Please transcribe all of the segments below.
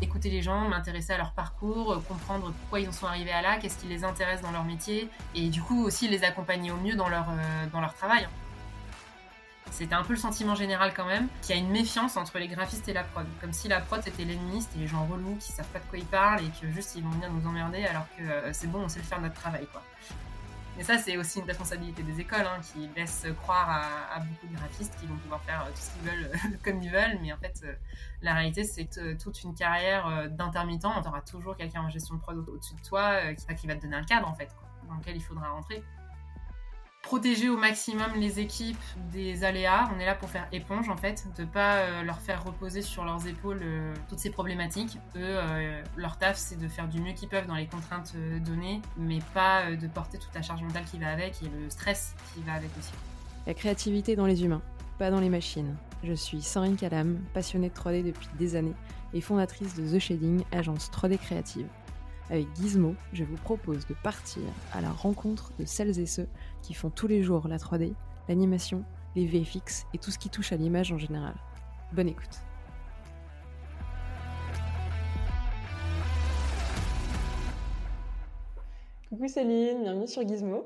écouter les gens, m'intéresser à leur parcours, comprendre pourquoi ils en sont arrivés à là, qu'est-ce qui les intéresse dans leur métier, et du coup aussi les accompagner au mieux dans leur, dans leur travail. C'était un peu le sentiment général quand même, qu'il y a une méfiance entre les graphistes et la prod. Comme si la prod c'était l'ennemi, c'était les gens relous qui savent pas de quoi ils parlent et que juste ils vont venir nous emmerder alors que euh, c'est bon, on sait le faire notre travail quoi. Mais ça, c'est aussi une responsabilité des écoles hein, qui laissent croire à, beaucoup de graphistes qui vont pouvoir faire euh, tout ce qu'ils veulent comme ils veulent. Mais en fait, euh, la réalité, c'est que toute une carrière d'intermittent, on aura toujours quelqu'un en gestion de prod au-dessus de toi qui, qui, va te donner un cadre en fait, dans lequel il faudra rentrer protéger au maximum les équipes des aléas. On est là pour faire éponge en fait, de pas euh, leur faire reposer sur leurs épaules euh, toutes ces problématiques. Eux, euh, leur taf, c'est de faire du mieux qu'ils peuvent dans les contraintes données, mais pas de porter toute la charge mentale qui va avec et le stress qui va avec aussi. La créativité dans les humains, pas dans les machines. Je suis Sandrine Calam, passionnée de 3D depuis des années et fondatrice de The Shading, agence 3D créative. Avec Gizmo, je vous propose de partir à la rencontre de celles et ceux qui font tous les jours la 3D, l'animation, les VFX et tout ce qui touche à l'image en général. Bonne écoute. Coucou Céline, bienvenue sur Gizmo.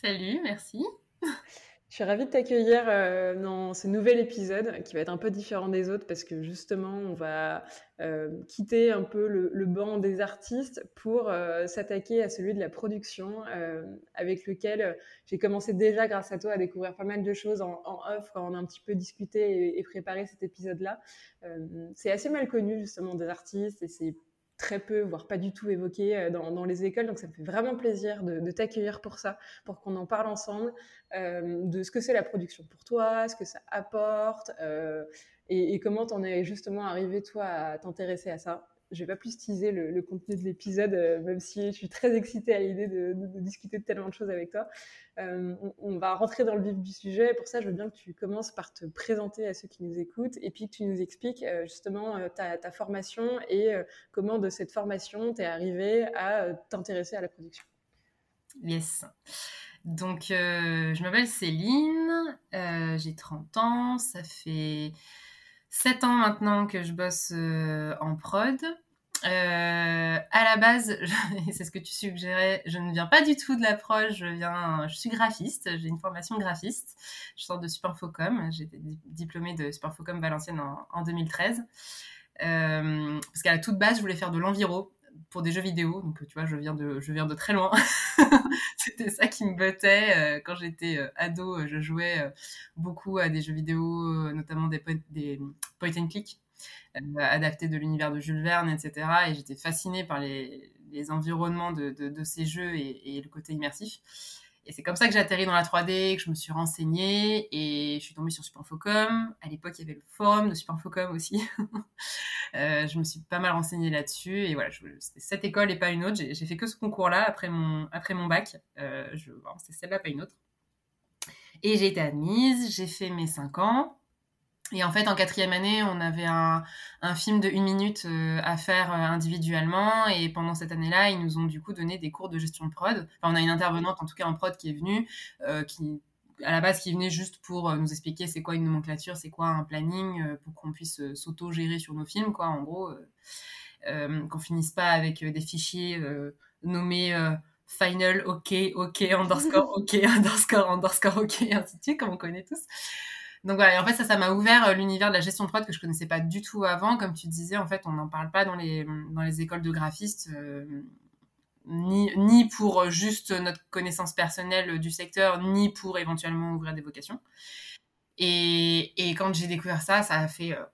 Salut, merci. Je suis ravie de t'accueillir euh, dans ce nouvel épisode qui va être un peu différent des autres parce que justement, on va euh, quitter un peu le, banc des artistes pour euh, s'attaquer à celui de la production avec lequel j'ai commencé déjà grâce à toi à découvrir pas mal de choses en, off quand on a un petit peu discuté et préparé cet épisode-là. c'est assez mal connu justement des artistes et c'est très peu, voire pas du tout évoqué euh, dans, les écoles. Donc ça me fait vraiment plaisir de, t'accueillir pour ça, pour qu'on en parle ensemble, euh, de ce que c'est la production pour toi, ce que ça apporte, euh, et, et, comment t'en es justement arrivé toi à t'intéresser à ça je vais pas plus teaser le, contenu de l'épisode, euh, même si je suis très excitée à l'idée de, discuter de tellement de choses avec toi. Euh, on, va rentrer dans le vif du sujet. Pour ça, je veux bien que tu commences par te présenter à ceux qui nous écoutent et puis que tu nous expliques euh, justement ta, formation et comment de cette formation tu es arrivé à t'intéresser à la production. Yes. Donc, je m'appelle Céline, j'ai 30 ans, ça fait 7 ans maintenant que je bosse en prod. Euh, à la base, c'est ce que tu suggérais, je ne viens pas du tout de l'approche, je viens, je suis graphiste, j'ai une formation graphiste, je sors de Superfocom, j'ai été diplômée de Superfocom Valenciennes en, 2013. Euh, parce qu'à la toute base, je voulais faire de l'enviro pour des jeux vidéo, donc tu vois, je viens de, je viens de très loin. C'était ça qui me bottait. Euh, quand j'étais ado, je jouais beaucoup à des jeux vidéo, notamment des, des point and click. Euh, adapté de l'univers de Jules Verne, etc. Et j'étais fascinée par les, environnements de, ces jeux et, le côté immersif. Et c'est comme ça que j'ai atterri dans la 3D, que je me suis renseignée et je suis tombée sur Superfocom. À l'époque, il y avait le forum de Superfocom aussi. euh, je me suis pas mal renseignée là-dessus et voilà, c'était cette école et pas une autre. J'ai fait que ce concours-là après mon, après mon bac. Euh, c'est celle-là, pas une autre. Et j'ai été admise, j'ai fait mes 5 ans. Et en fait, en quatrième année, on avait un, film de une minute euh, à faire euh, individuellement. Et pendant cette année-là, ils nous ont du coup donné des cours de gestion de prod. Enfin, on a une intervenante, en tout cas en prod, qui est venue, euh, qui à la base qui venait juste pour nous expliquer c'est quoi une nomenclature, c'est quoi un planning, pour qu'on puisse s'auto-gérer sur nos films, quoi. En gros, qu'on finisse pas avec des fichiers nommés final, ok, ok, underscore, ok, underscore, underscore, ok, ainsi de suite, comme on connaît tous. Donc voilà, et en fait, ça, ça m'a ouvert euh, l'univers de la gestion de prod que je connaissais pas du tout avant. Comme tu disais, en fait, on n'en parle pas dans les, dans les écoles de graphistes, euh, ni, ni pour juste notre connaissance personnelle du secteur, ni pour éventuellement ouvrir des vocations. Et, quand j'ai découvert ça, ça a fait euh,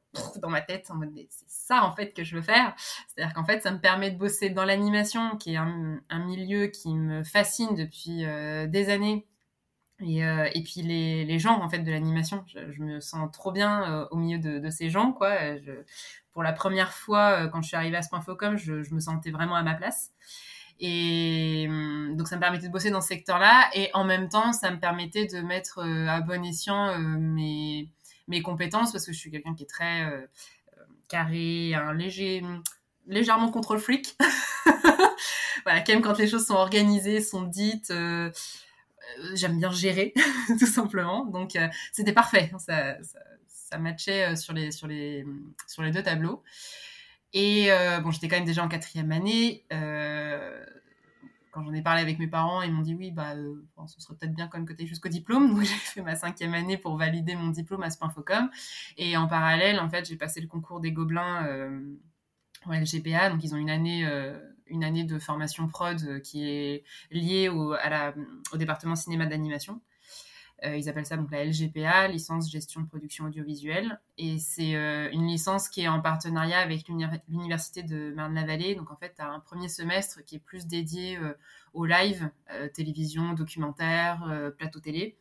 dans ma tête en mode c'est ça en fait que je veux faire. C'est-à-dire qu'en fait, ça me permet de bosser dans l'animation, qui est un, milieu qui me fascine depuis des années et, euh, et puis les, gens en fait de l'animation, je, me sens trop bien euh, au milieu de, ces gens quoi. Je, pour la première fois euh, quand je suis arrivée à ce point Focom, je, me sentais vraiment à ma place. Et hum, donc ça me permettait de bosser dans ce secteur-là et en même temps ça me permettait de mettre à bon escient mes compétences parce que je suis quelqu'un qui est très carré, un léger légèrement contrôle freak. voilà, quand même quand les choses sont organisées, sont dites. Euh, j'aime bien gérer, tout simplement. Donc, euh, c'était parfait. Ça, ça, matchait euh, sur les, sur, les, sur les deux tableaux. Et bon, j'étais quand même déjà en quatrième année. quand j'en ai parlé avec mes parents, ils m'ont dit oui, bah, ce serait peut-être bien quand même que jusqu'au diplôme. Donc j'ai fait ma cinquième année pour valider mon diplôme à Spinfocom. Et en parallèle, en fait, j'ai passé le concours des Gobelins au LGPA. Donc ils ont une année une année de formation prod euh, qui est liée au, département cinéma d'animation. Euh, ils appellent ça donc la LGPA, licence gestion production audiovisuelle. Et c'est euh, une licence qui est en partenariat avec l'université de Marne-la-Vallée. Donc en fait, tu as un premier semestre qui est plus dédié au live, télévision, documentaire, plateau télé.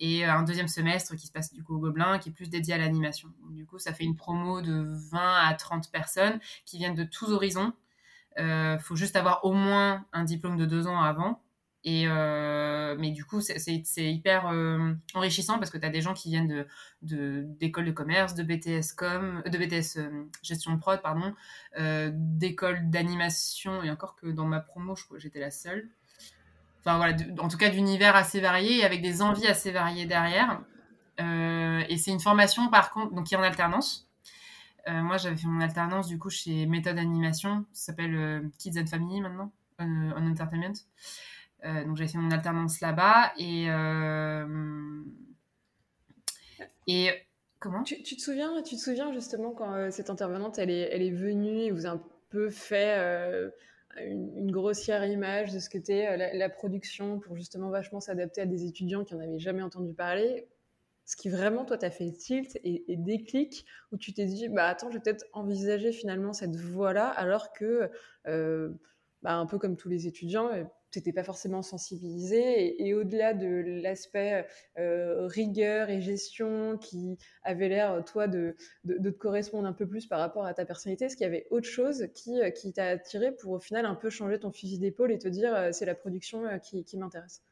Et un deuxième semestre qui se passe du coup au Gobelin, qui est plus dédié à l'animation. Du coup, ça fait une promo de 20 à 30 personnes qui viennent de tous horizons. Il euh, faut juste avoir au moins un diplôme de deux ans avant. Et euh, mais du coup, c'est hyper euh, enrichissant parce que tu as des gens qui viennent d'écoles de, commerce, de BTS com, de BTS gestion de prod, pardon, d'écoles d'animation. Et encore que dans ma promo, j'étais la seule. Enfin voilà, en tout cas d'univers assez variés et avec des envies assez variées derrière. et c'est une formation par contre, donc qui est en alternance. Euh, moi, j'avais fait mon alternance du coup chez Méthode Animation, ça s'appelle euh, Kids and Family maintenant, euh, en entertainment. donc j'avais fait mon alternance là-bas et et comment? Tu, te souviens, tu te souviens justement quand cette intervenante elle est, elle est venue et vous a un peu fait une, grossière image de ce qu'était la, la production pour justement vachement s'adapter à des étudiants qui n'en avaient jamais entendu parler? Ce qui vraiment, toi, t'a fait tilt et, déclic, où tu t'es dit, bah attends, je vais peut-être envisager finalement cette voie-là, alors que, euh, bah, un peu comme tous les étudiants, euh, tu n'étais pas forcément sensibilisé. Et, au-delà de l'aspect euh, rigueur et gestion qui avait l'air, toi, de, de, te correspondre un peu plus par rapport à ta personnalité, est-ce qu'il y avait autre chose qui, qui t'a attiré pour au final un peu changer ton fusil d'épaule et te dire, c'est la production qui m'intéresse?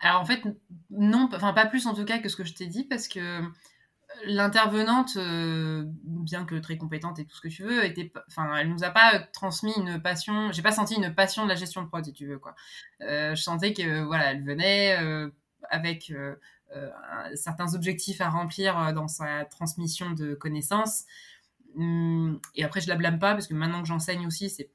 Alors en fait, non, enfin pas plus en tout cas que ce que je t'ai dit, parce que l'intervenante, euh, bien que très compétente et tout ce que tu veux, était, enfin, elle nous a pas transmis une passion. J'ai pas senti une passion de la gestion de prod, si tu veux quoi. Euh, je sentais que voilà, elle venait euh, avec certains objectifs à remplir dans sa transmission de connaissances. Hum, et après, je la blâme pas parce que maintenant que j'enseigne aussi, c'est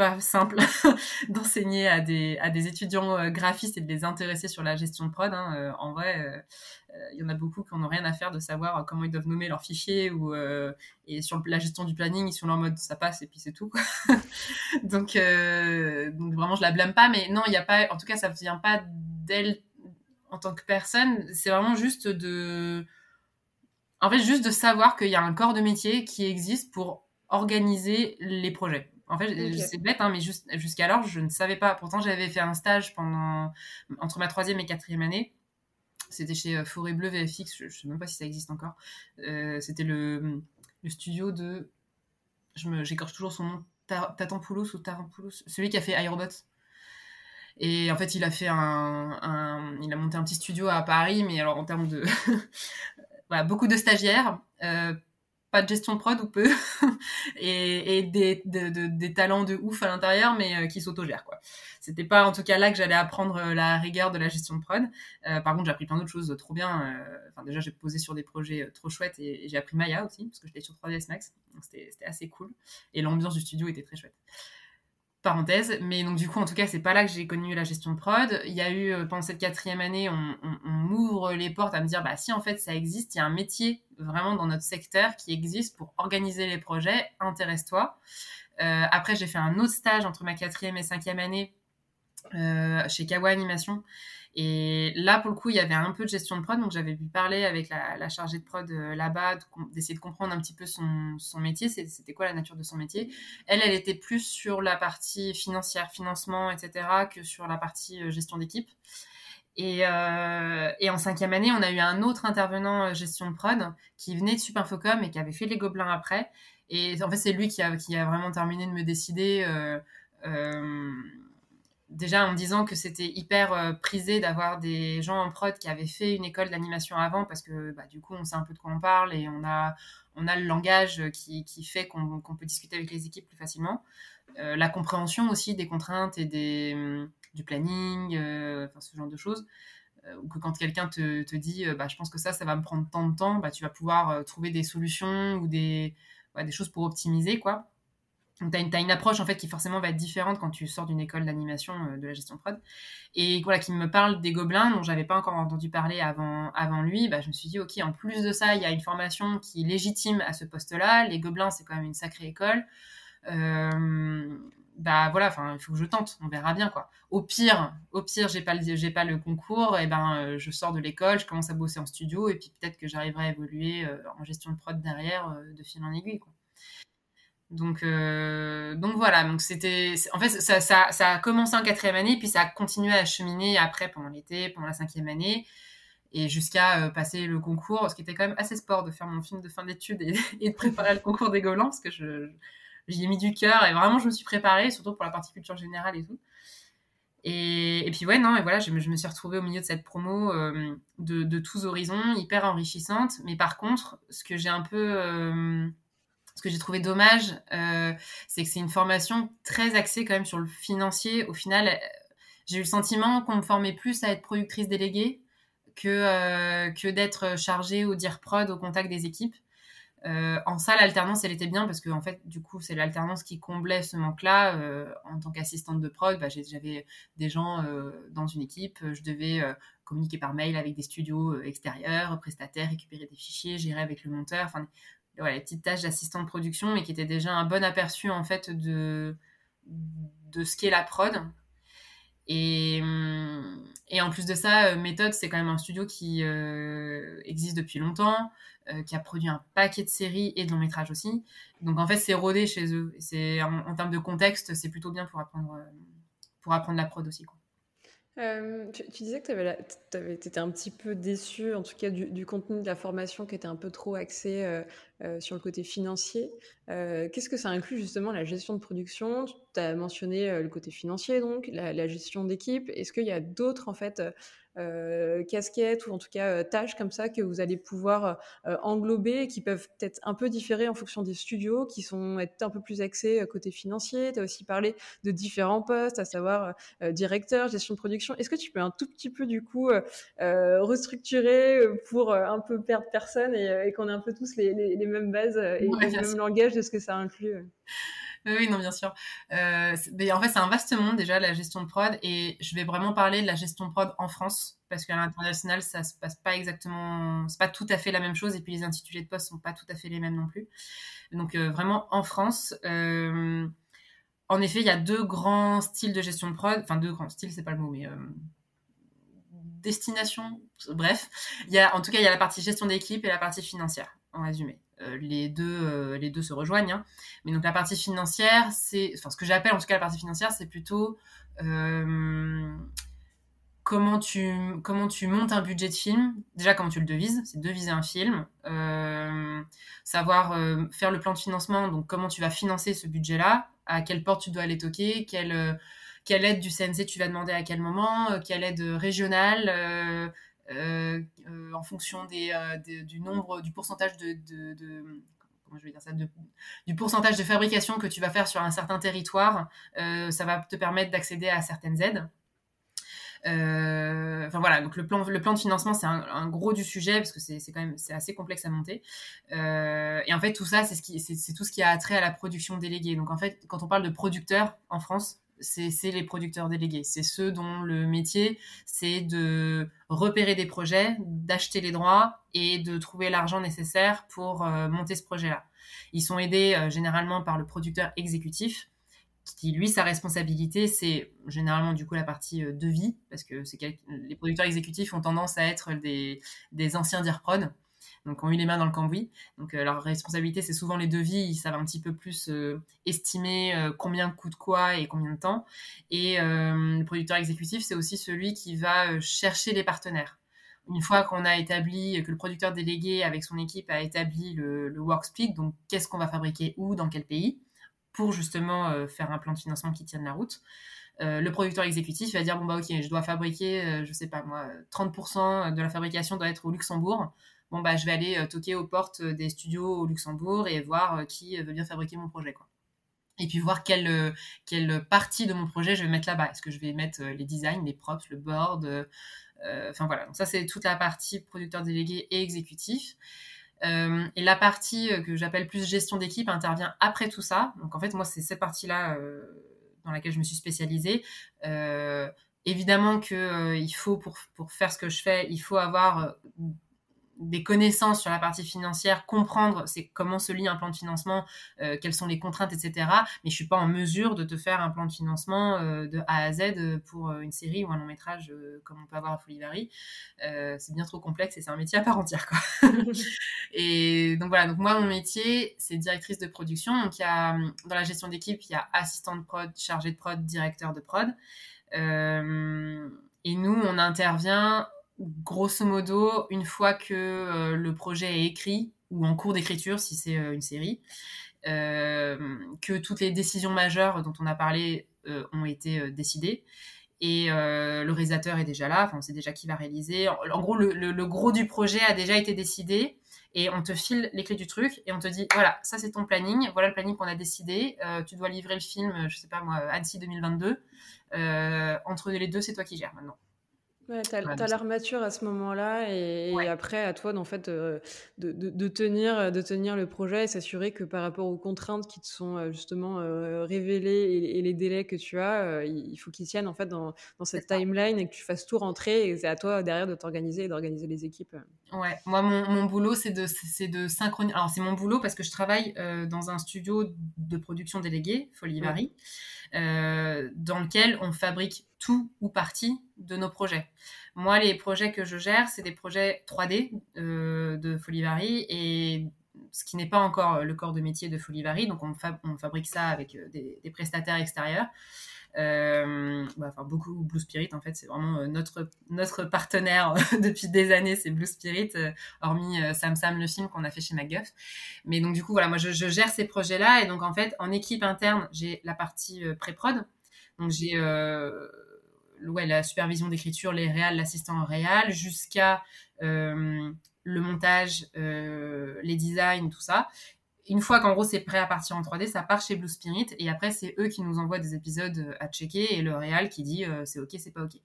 pas simple d'enseigner à des, à des étudiants euh, graphistes et de les intéresser sur la gestion de prod. Hein. Euh, en vrai, il euh, y en a beaucoup qui n'ont rien à faire de savoir comment ils doivent nommer leurs fichiers ou, et sur la gestion du planning, ils sont en mode ça passe et puis c'est tout. donc, donc vraiment, je la blâme pas, mais non, il n'y a pas, en tout cas, ça ne vient pas d'elle en tant que personne. C'est vraiment juste de. En fait, juste de savoir qu'il y a un corps de métier qui existe pour organiser les projets. En fait, c'est bête, hein, mais jusqu'alors, je ne savais pas. Pourtant, j'avais fait un stage pendant entre ma troisième et quatrième année. C'était chez euh, Forêt Bleu VFX, je ne sais même pas si ça existe encore. Euh, c'était le, studio de. J'écorche toujours son nom. Tatampoulos ou Tarampoulos Celui qui a fait iRobot. Et en fait, il a fait un, il a monté un petit studio à Paris, mais alors en termes de, voilà, beaucoup de stagiaires, euh, pas de gestion de prod ou peu, et, des, talents de ouf à l'intérieur, mais euh, qui s'autogèrent, quoi. C'était pas en tout cas là que j'allais apprendre euh, la rigueur de la gestion de prod. Euh, par contre, j'ai appris plein d'autres choses trop bien. Enfin, déjà, j'ai posé sur des projets trop chouettes et, j'ai appris Maya aussi, parce que j'étais sur 3ds Max. C'était assez cool. Et l'ambiance du studio était très chouette parenthèse. Mais donc, du coup, en tout cas, c'est pas là que j'ai connu la gestion de prod. Il y a eu, pendant cette quatrième année, on, m'ouvre les portes à me dire, bah, si en fait ça existe, il y a un métier vraiment dans notre secteur qui existe pour organiser les projets, intéresse-toi. Euh, après, j'ai fait un autre stage entre ma quatrième et cinquième année euh, chez Kawa Animation. Et là, pour le coup, il y avait un peu de gestion de prod, donc j'avais pu parler avec la, chargée de prod euh, là-bas, d'essayer de comprendre un petit peu son, métier, c'était quoi la nature de son métier? Elle, elle était plus sur la partie financière, financement, etc., que sur la partie gestion d'équipe. Et, euh, et, en cinquième année, on a eu un autre intervenant gestion de prod qui venait de Superinfocom et qui avait fait les Gobelins après. Et en fait, c'est lui qui a, vraiment terminé de me décider. Euh, euh, déjà en me disant que c'était hyper euh, prisé d'avoir des gens en prod qui avaient fait une école d'animation avant parce que bah, du coup on sait un peu de quoi on parle et on a, le langage qui, fait qu'on peut discuter avec les équipes plus facilement. Euh, la compréhension aussi des contraintes et des, hum, du planning, euh, ce genre de choses. ou que quand quelqu'un te, te, dit bah, je pense que ça, ça va me prendre tant de temps, bah, tu vas pouvoir trouver des solutions ou des, des choses pour optimiser. quoi. Donc, tu as, une approche en fait qui forcément va être différente quand tu sors d'une école d'animation de la gestion de prod. Et voilà, qui me parle des gobelins dont j'avais pas encore entendu parler avant, avant lui. Bah, je me suis dit, ok, en plus de ça, il y a une formation qui est légitime à ce poste-là. Les gobelins, c'est quand même une sacrée école. Euh, bah voilà, enfin, il faut que je tente, on verra bien quoi. Au pire, au pire, j'ai pas le, j'ai pas le concours, et ben euh, je sors de l'école, je commence à bosser en studio, et puis peut-être que j'arriverai à évoluer euh, en gestion de prod derrière, euh, de fil en aiguille. Donc, donc voilà, donc c'était, en fait, ça, ça, a commencé en quatrième année, puis ça a continué à cheminer après pendant l'été, pendant la cinquième année, et jusqu'à passer le concours, ce qui était quand même assez sport de faire mon film de fin d'études et, de préparer le concours des Gobelins, parce que je, J'y ai mis du cœur et vraiment, je me suis préparée, surtout pour la partie culture générale et tout. Et, puis, ouais, non, et voilà, je me, suis retrouvée au milieu de cette promo euh, de, tous horizons, hyper enrichissante. Mais par contre, ce que j'ai un peu. Euh, ce que j'ai trouvé dommage, euh, c'est que c'est une formation très axée quand même sur le financier. Au final, j'ai eu le sentiment qu'on me formait plus à être productrice déléguée que, que d'être chargée ou dire prod au contact des équipes. Euh, en ça, l'alternance, elle était bien parce que en fait, du coup, c'est l'alternance qui comblait ce manque-là. Euh, en tant qu'assistante de prod, bah, j'avais des gens euh, dans une équipe. Je devais communiquer par mail avec des studios extérieurs, prestataires, récupérer des fichiers, gérer avec le monteur. Enfin, les petites tâches d'assistant de production, mais qui étaient déjà un bon aperçu en fait de de ce qu'est la prod. Et, et, en plus de ça, Méthode, c'est quand même un studio qui existe depuis longtemps. Euh, qui a produit un paquet de séries et de longs métrages aussi. Donc en fait, c'est rodé chez eux. C'est en, termes de contexte, c'est plutôt bien pour apprendre, euh, pour apprendre la prod aussi. Euh, tu, disais que tu étais un petit peu déçu, en tout cas, du, contenu de la formation qui était un peu trop axé sur le côté financier. Qu'est-ce que ça inclut justement la gestion de production? Tu as mentionné le côté financier, donc la, la gestion d'équipe. Est-ce qu'il y a d'autres en fait euh, casquettes ou en tout cas euh, tâches comme ça que vous allez pouvoir euh, englober et qui peuvent être un peu différer en fonction des studios, qui sont être un peu plus axés côté financier. Tu as aussi parlé de différents postes, à savoir directeur, gestion de production. Est-ce que tu peux un tout petit peu du coup restructurer pour un peu perdre personne et, qu'on ait un peu tous les, mêmes bases et, le même langage de ce que ça inclut oui, non, bien sûr. Euh, mais en fait, c'est un vaste monde déjà, la gestion de prod. Et je vais vraiment parler de la gestion de prod en France, parce qu'à l'international, ça se passe pas exactement. C'est pas tout à fait la même chose. Et puis les intitulés de poste sont pas tout à fait les mêmes non plus. Donc, euh, vraiment, en France. Euh, en effet, il y a deux grands styles de gestion de prod. Enfin, deux grands styles, c'est pas le mot, mais destination. Bref, il y a, en tout cas, il y a la partie gestion d'équipe et la partie financière, en résumé. Euh, les, deux, euh, les deux se rejoignent. Hein. Mais donc la partie financière, c'est, enfin ce que j'appelle en tout cas la partie financière, c'est plutôt euh, comment tu, comment tu montes un budget de film. Déjà, comment tu le devises, c'est deviser un film. savoir faire le plan de financement, donc comment tu vas financer ce budget-là, à quelle porte tu dois aller toquer, quelle, quelle aide du CNC tu vas demander à quel moment, quelle aide régionale, en fonction euh, du nombre, du pourcentage de, je vais dire ça, du pourcentage de fabrication que tu vas faire sur un certain territoire, ça va te permettre d'accéder à certaines aides. enfin voilà, donc le plan, le plan de financement c'est un, gros du sujet parce que c'est quand même c'est assez complexe à monter. et en fait tout ça c'est tout ce qui a trait à la production déléguée. Donc en fait quand on parle de producteurs en France, c'est les producteurs délégués. C'est ceux dont le métier, c'est de repérer des projets, d'acheter les droits et de trouver l'argent nécessaire pour euh, monter ce projet-là. Ils sont aidés euh, généralement par le producteur exécutif, qui lui, sa responsabilité, c'est généralement du coup la partie euh, devis, parce que les producteurs exécutifs ont tendance à être des, des anciens d'IRPROD donc ont eu les mains dans le cambouis. Donc euh, leur responsabilité, c'est souvent les devis, ils savent un petit peu plus euh, estimer euh, combien coûte quoi et combien de temps. Et le producteur exécutif, c'est aussi celui qui va chercher les partenaires. Une fois qu'on a établi, que le producteur délégué avec son équipe a établi le, le work split, donc qu'est-ce qu'on va fabriquer où, dans quel pays, pour justement faire un plan de financement qui tienne la route. le producteur exécutif va dire bon bah ok je dois fabriquer je sais pas moi 30% de la fabrication doit être au Luxembourg bon bah je vais aller euh, toquer aux portes des studios au Luxembourg et voir euh, qui veut bien fabriquer mon projet. Et puis voir quelle, partie de mon projet je vais mettre là-bas. Est-ce que je vais mettre euh, les designs, les props, le board Enfin voilà, donc ça c'est toute la partie producteur délégué et exécutif. et la partie que j'appelle plus gestion d'équipe intervient après tout ça. Donc en fait, moi, c'est cette partie-là dans laquelle je me suis spécialisée. évidemment que il faut pour, pour faire ce que je fais, il faut avoir des connaissances sur la partie financière, comprendre c'est comment se lit un plan de financement, euh, quelles sont les contraintes, etc. Mais je suis pas en mesure de te faire un plan de financement euh, de A à Z euh, pour une série ou un long métrage comme on peut avoir à Folivary. c'est bien trop complexe et c'est un métier à part entière. Quoi. et donc voilà, donc moi mon métier c'est directrice de production. Donc il y a dans la gestion d'équipe il y a assistant de prod, chargé de prod, directeur de prod. et nous on intervient grosso modo, une fois que euh, le projet est écrit, ou en cours d'écriture si c'est euh, une série, euh, que toutes les décisions majeures dont on a parlé ont été décidées, et le réalisateur est déjà là, on sait déjà qui va réaliser. En, gros, le, gros du projet a déjà été décidé, et on te file les clés du truc, et on te dit, voilà, ça c'est ton planning, voilà le planning qu'on a décidé, tu dois livrer le film, je sais pas moi, Annecy 2022, entre les deux, c'est toi qui gères maintenant. Ouais, tu as, l'armature à ce moment-là et, après à toi fait de, de, tenir, de tenir le projet et s'assurer que par rapport aux contraintes qui te sont euh, justement euh, révélées et, les délais que tu as, euh, il faut qu'ils tiennent en fait dans, dans cette timeline et que tu fasses tout rentrer et c'est à toi derrière de t'organiser et d'organiser les équipes. Ouais, moi mon, mon boulot c'est de, c'est de synchroniser. Alors c'est mon boulot parce que je travaille dans un studio de production délégué, Folivari, dans lequel on fabrique tout ou partie de nos projets. Moi, les projets que je gère, c'est des projets 3D euh, de Folivari et ce qui n'est pas encore le corps de métier de Folivari. Donc, on, fabrique ça avec euh, des, prestataires extérieurs. Euh, bah, beaucoup Blue Spirit, en fait, c'est vraiment notre, notre partenaire depuis des années, c'est Blue Spirit, hormis Sam Sam, le film qu'on a fait chez MacGuff. Mais donc, du coup, voilà, moi, je, gère ces projets-là. Et donc, en fait, en équipe interne, j'ai la partie pré-prod. Donc, j'ai ouais, la supervision d'écriture, les réals, l'assistant réal, jusqu'à euh, le montage, euh, les designs, tout ça. Une fois qu'en gros c'est prêt à partir en 3D, ça part chez Blue Spirit et après c'est eux qui nous envoient des épisodes à checker et le réal qui dit euh, c'est ok, c'est pas ok.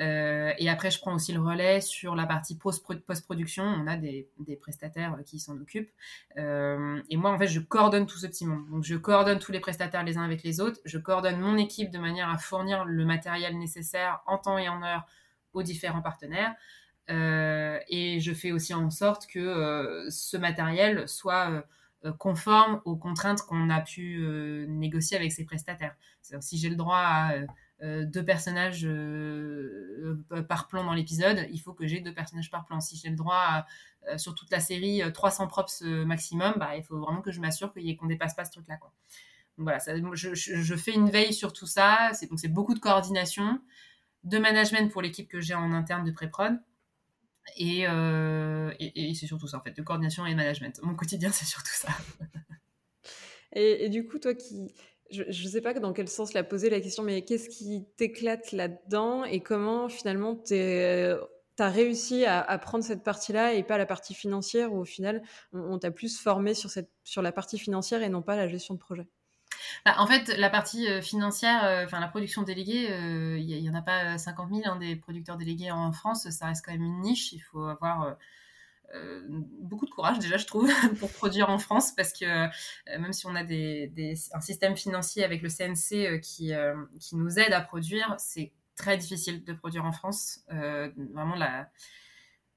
Euh, et après, je prends aussi le relais sur la partie post-production. On a des, prestataires qui s'en occupent. Euh, et moi, en fait, je coordonne tout ce petit monde. Donc, je coordonne tous les prestataires les uns avec les autres. Je coordonne mon équipe de manière à fournir le matériel nécessaire en temps et en heure aux différents partenaires. Euh, et je fais aussi en sorte que ce matériel soit conforme aux contraintes qu'on a pu négocier avec ces prestataires. Si j'ai le droit à euh, deux personnages euh, euh, par plan dans l'épisode, il faut que j'ai deux personnages par plan. Si j'ai le droit sur toute la série 300 props maximum, bah, il faut vraiment que je m'assure qu'on ne dépasse pas ce truc-là. Voilà, je, fais une veille sur tout ça. C'est, c'est beaucoup de coordination, de management pour l'équipe que j'ai en interne de pré-prod. Et, et, c'est surtout ça en fait, de coordination et management. Mon quotidien, c'est surtout ça. et, du coup, toi qui, je ne sais pas dans quel sens la poser la question, mais qu'est-ce qui t'éclate là-dedans et comment finalement tu as réussi à, prendre cette partie-là et pas la partie financière où au final on, t'a plus formé sur, cette, sur la partie financière et non pas la gestion de projet? Bah, en fait, la partie euh, financière, euh, enfin la production déléguée, euh, il n'y en a pas 50 000 hein, des producteurs délégués en France. Ça reste quand même une niche. Il faut avoir beaucoup de courage déjà, je trouve, pour produire en France, parce que même si on a des, un système financier avec le CNC qui, qui nous aide à produire, c'est très difficile de produire en France. vraiment, la...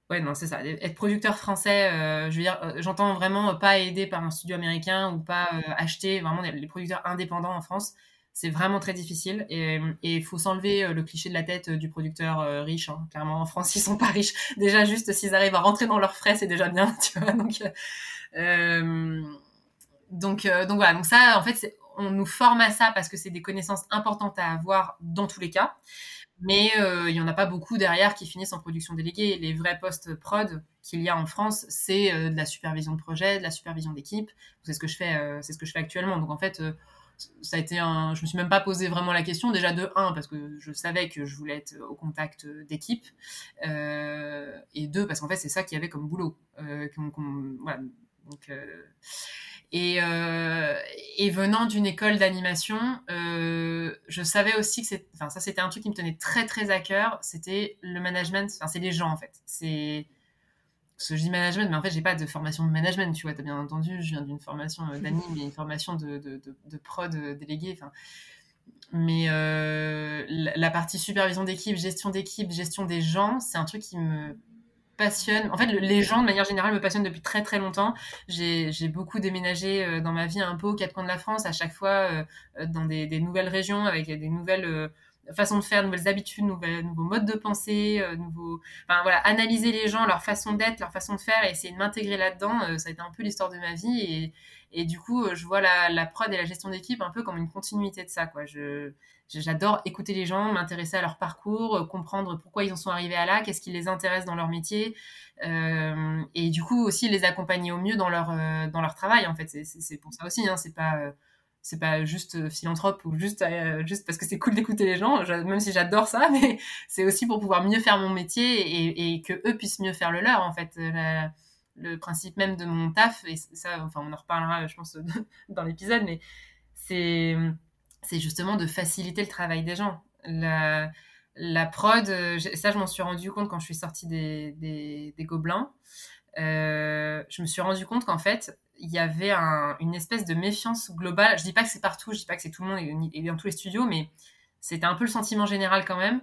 Ouais, non, c'est ça. Être producteur français, je veux dire, j'entends vraiment pas aidé par un studio américain ou pas acheter vraiment les producteurs indépendants en France c'est vraiment très difficile et il faut s'enlever euh, le cliché de la tête euh, du producteur euh, riche. Hein. Clairement, en France, ils sont pas riches. Déjà, juste s'ils arrivent à rentrer dans leurs frais, c'est déjà bien, tu vois. Donc, donc, donc voilà. Donc ça, en fait, on nous forme à ça parce que c'est des connaissances importantes à avoir dans tous les cas. Mais il y en a pas beaucoup derrière qui finissent en production déléguée. Les vrais postes prod qu'il y a en France, c'est de la supervision de projet, de la supervision d'équipe. C'est ce que je fais, c'est ce que je fais actuellement. Donc en fait ça a été. Je me suis même pas posé vraiment la question. Déjà de un parce que je savais que je voulais être au contact d'équipe, euh, et deux parce qu'en fait c'est ça qu'il y avait comme boulot. Euh. Donc, euh, et, et, venant d'une école d'animation, je savais aussi que ça c'était un truc qui me tenait très très à cœur. C'était le management. Enfin c'est les gens en fait. C'est je dis management, mais en fait, j'ai pas de formation de management, tu vois, tu as bien entendu, je viens d'une formation d'anime mais une formation de, de, de, prod délégué. Enfin, mais la, partie supervision d'équipe, gestion d'équipe, gestion des gens, c'est un truc qui me passionne. En fait, les gens, de manière générale, me passionnent depuis très très longtemps. J'ai beaucoup déménagé euh, dans ma vie un peu aux quatre coins de la France, à chaque fois euh, euh, dans des, nouvelles régions, avec des nouvelles façons de faire, nouvelles habitudes, nouveaux modes de pensée, nouveaux... Enfin voilà, analyser les gens, leur façon d'être, leur façon de faire, et essayer de m'intégrer là-dedans, ça a été un peu l'histoire de ma vie. Et, et du coup, je vois la, prod et la gestion d'équipe un peu comme une continuité de ça. quoi. Je J'adore écouter les gens, m'intéresser à leur parcours, euh, comprendre pourquoi ils en sont arrivés à là, qu'est-ce qui les intéresse dans leur métier, euh, et du coup aussi les accompagner au mieux dans leur euh, dans leur travail. En fait, c'est pour ça aussi. Hein, c'est pas c'est pas juste philanthrope ou juste juste parce que c'est cool d'écouter les gens, même si j'adore ça, mais c'est aussi pour pouvoir mieux faire mon métier et, et, que eux puissent mieux faire le leur. En fait, le principe même de mon taf et ça, enfin, on en reparlera, je pense, dans l'épisode, mais c'est c'est justement de faciliter le travail des gens. La, la prod, euh, ça je m'en suis rendu compte quand je suis sortie des, des, Gobelins. Euh, je me suis rendu compte qu'en fait, il y avait une espèce de méfiance globale. Je dis pas que c'est partout, je dis pas que c'est tout le monde et dans tous les studios, mais c'était un peu le sentiment général quand même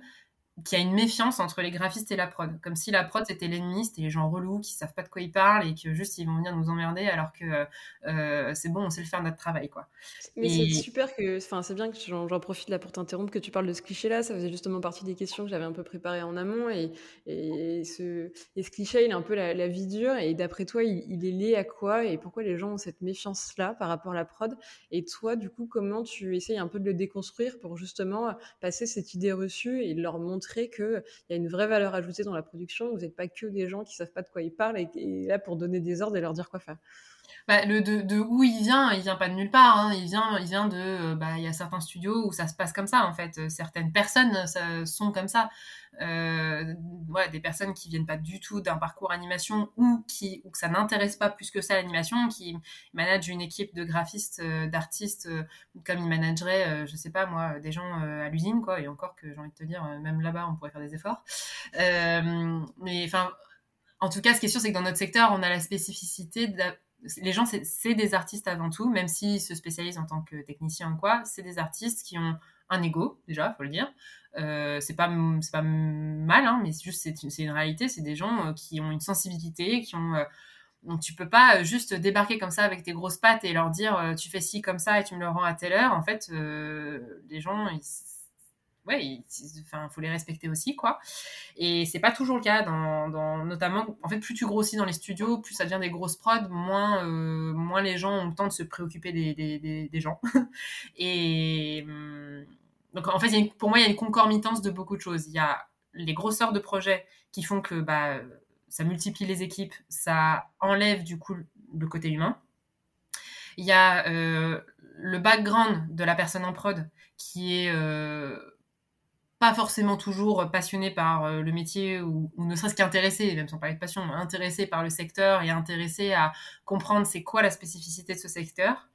qu'il y a une méfiance entre les graphistes et la prod. Comme si la prod c'était l'ennemi, c'était les gens relous qui savent pas de quoi ils parlent et que juste ils vont venir nous emmerder alors que euh, c'est bon, on sait le faire notre travail quoi. Mais c'est super que, enfin c'est bien que j'en profite là pour t'interrompre que tu parles de ce cliché là, ça faisait justement partie des questions que j'avais un peu préparées en amont et, et, ce, et ce cliché il est un peu la, vie dure et d'après toi il, est lié à quoi et pourquoi les gens ont cette méfiance là par rapport à la prod? Et toi du coup comment tu essayes un peu de le déconstruire pour justement passer cette idée reçue et leur montrer qu'il y a une vraie valeur ajoutée dans la production. Vous n'êtes pas que des gens qui savent pas de quoi ils parlent et, là pour donner des ordres et leur dire quoi faire. Bah, le de, où il vient, il vient pas de nulle part. Hein. Il vient, il vient de, euh, bah, il y a certains studios où ça se passe comme ça en fait. Certaines personnes sont comme ça. Euh, des personnes qui viennent pas du tout d'un parcours animation ou qui ou que ça n'intéresse pas plus que ça l'animation, qui managent une équipe de graphistes, euh, d'artistes, comme ils manageraient, je sais pas moi, des gens à l'usine quoi. Et encore que j'ai envie de te dire, même là-bas, on pourrait faire des efforts. mais enfin, en tout cas, ce qui est sûr, c'est que dans notre secteur, on a la spécificité les gens, c'est des artistes avant tout, même s'ils se spécialisent en tant que technicien ou quoi, c'est des artistes qui ont un ego, déjà, faut le dire. Euh, c'est pas, pas mal, hein, mais c'est juste, c'est une, réalité, c'est des gens euh, qui ont une sensibilité, qui ont. Euh, donc tu peux pas juste débarquer comme ça avec tes grosses pattes et leur dire tu fais ci comme ça et tu me le rends à telle heure. En fait, les gens, ouais, il, enfin, faut les respecter aussi, quoi. Et c'est pas toujours le cas, dans, notamment, en fait, plus tu grossis dans les studios, plus ça devient des grosses prods, moins, euh, moins les gens ont le temps de se préoccuper des, des, des, gens. et hum, donc, en fait, pour moi, il y a une concomitance de beaucoup de choses. Il y a les grosseurs de projets qui font que bah, ça multiplie les équipes, ça enlève du coup le côté humain. Il y a euh, le background de la personne en prod qui est euh, pas forcément toujours passionné par euh, le métier ou, ne serait-ce qu'intéressé, même sans parler de passion, intéressé par le secteur et intéressé à comprendre c'est quoi la spécificité de ce secteur.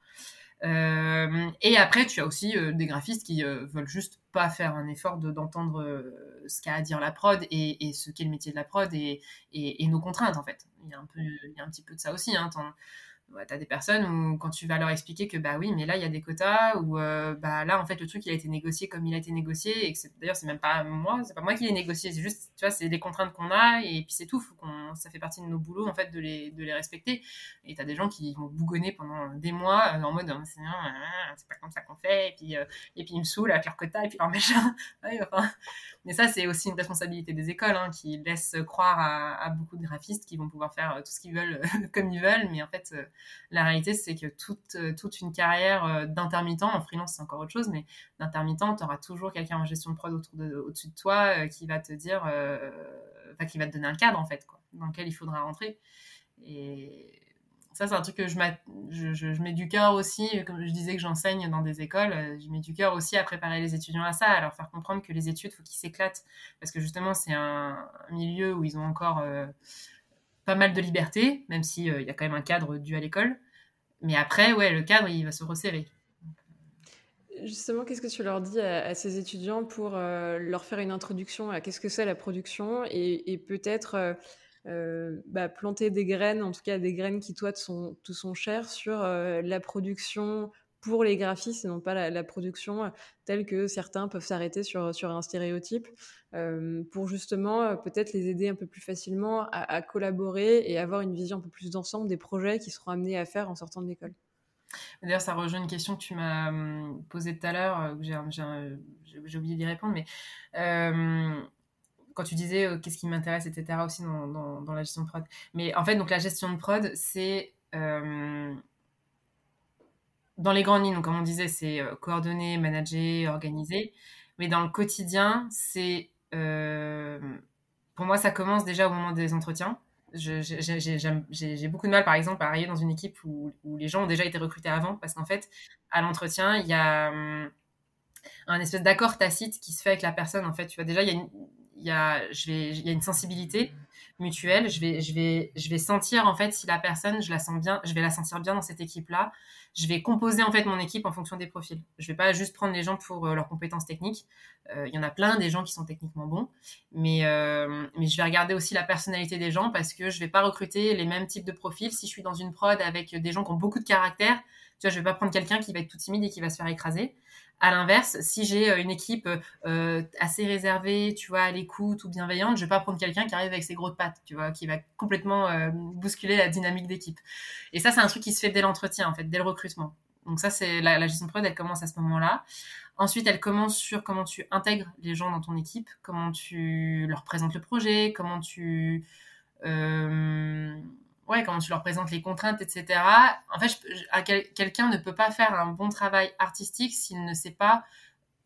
Euh, et après, tu as aussi euh, des graphistes qui veulent juste pas faire un effort d'entendre ce qu'a à dire la prod et, ce qu'est le métier de la prod et, et, nos contraintes en fait. Il y a un, peu, il y a un petit peu de ça aussi. Hein, ouais, tu as des personnes où quand tu vas leur expliquer que bah oui, mais là il y a des quotas ou euh, bah là en fait le truc il a été négocié comme il a été négocié et que d'ailleurs c'est même pas moi, c'est pas moi qui l'ai négocié, c'est juste tu vois c'est les contraintes qu'on a et puis c'est tout, ça fait partie de nos boulots en fait de les de les respecter. Et tu as des gens qui vont bougonner pendant des mois euh, en mode hein, c'est pas comme ça qu'on fait et puis euh, et puis ils me saoulent avec leur quota et puis leur machin. Ouais, enfin, mais ça c'est aussi une responsabilité des écoles hein, qui laissent croire à, beaucoup de graphistes qui vont pouvoir faire tout ce qu'ils veulent comme ils veulent mais en fait la réalité, c'est que toute, euh, toute une carrière euh, d'intermittent, en freelance, c'est encore autre chose, mais d'intermittent, tu auras toujours quelqu'un en gestion de prod autour de, au-dessus de toi euh, qui va te dire, enfin, qui va te donner un cadre, en fait, quoi, dans lequel il faudra rentrer. Et ça, c'est un truc que je, je, mets du cœur aussi, comme je disais que j'enseigne dans des écoles, je mets du cœur aussi à préparer les étudiants à ça, à leur faire comprendre que les études, il faut qu'ils s'éclatent, parce que justement, c'est un, milieu où ils ont encore pas mal de liberté, même s'il il y a quand même un cadre dû à l'école. Mais après, ouais, le cadre, il va se resserrer. Justement, qu'est-ce que tu leur dis à, ces étudiants pour euh, leur faire une introduction à qu'est-ce que c'est la production et, peut-être euh, bah, planter des graines, en tout cas des graines qui toi te sont, te sont chères sur la production pour les graphistes et non pas la, production telle que certains peuvent s'arrêter sur, sur un stéréotype pour justement peut-être les aider un peu plus facilement à, collaborer et avoir une vision un peu plus d'ensemble des projets qui seront amenés à faire en sortant de l'école. D'ailleurs, ça rejoint une question que tu m'as hum, posée tout à l'heure, euh, j'ai oublié d'y répondre, mais euh, quand tu disais euh, qu'est-ce qui m'intéresse, etc., aussi dans, la gestion de prod. Mais en fait, donc la gestion de prod, c'est. dans les grandes lignes, donc, comme on disait, c'est coordonner, manager, organiser. Mais dans le quotidien, c'est. pour moi, ça commence déjà au moment des entretiens j'ai beaucoup de mal, par exemple, à arriver dans une équipe où, où, les gens ont déjà été recrutés avant, parce qu'en fait, à l'entretien, il y a hum, un espèce d'accord tacite qui se fait avec la personne. En fait, tu vois, déjà, il y a une, il y a, je vais, y a une sensibilité mutuelle. Je vais, je, vais, je vais sentir, en fait, si la personne, je la sens bien, je vais la sentir bien dans cette équipe-là. Je vais composer, en fait, mon équipe en fonction des profils. Je vais pas juste prendre les gens pour euh, leurs compétences techniques. Euh, il y en a plein des gens qui sont techniquement bons. Mais, euh, mais je vais regarder aussi la personnalité des gens parce que je vais pas recruter les mêmes types de profils. Si je suis dans une prod avec des gens qui ont beaucoup de caractère, tu vois, je vais pas prendre quelqu'un qui va être tout timide et qui va se faire écraser. À l'inverse, si j'ai euh, une équipe euh, assez réservée, tu vois, à l'écoute ou bienveillante, je vais pas prendre quelqu'un qui arrive avec ses grosses pattes, tu vois, qui va complètement euh, bousculer la dynamique d'équipe. Et ça, c'est un truc qui se fait dès l'entretien, en fait, dès le recrutement. Donc ça, c'est la, gestion de prod, elle commence à ce moment-là. Ensuite, elle commence sur comment tu intègres les gens dans ton équipe, comment tu leur présentes le projet, comment tu ouais, comment tu leur présentes les contraintes, etc. En fait, quelqu'un ne peut pas faire un bon travail artistique s'il ne sait pas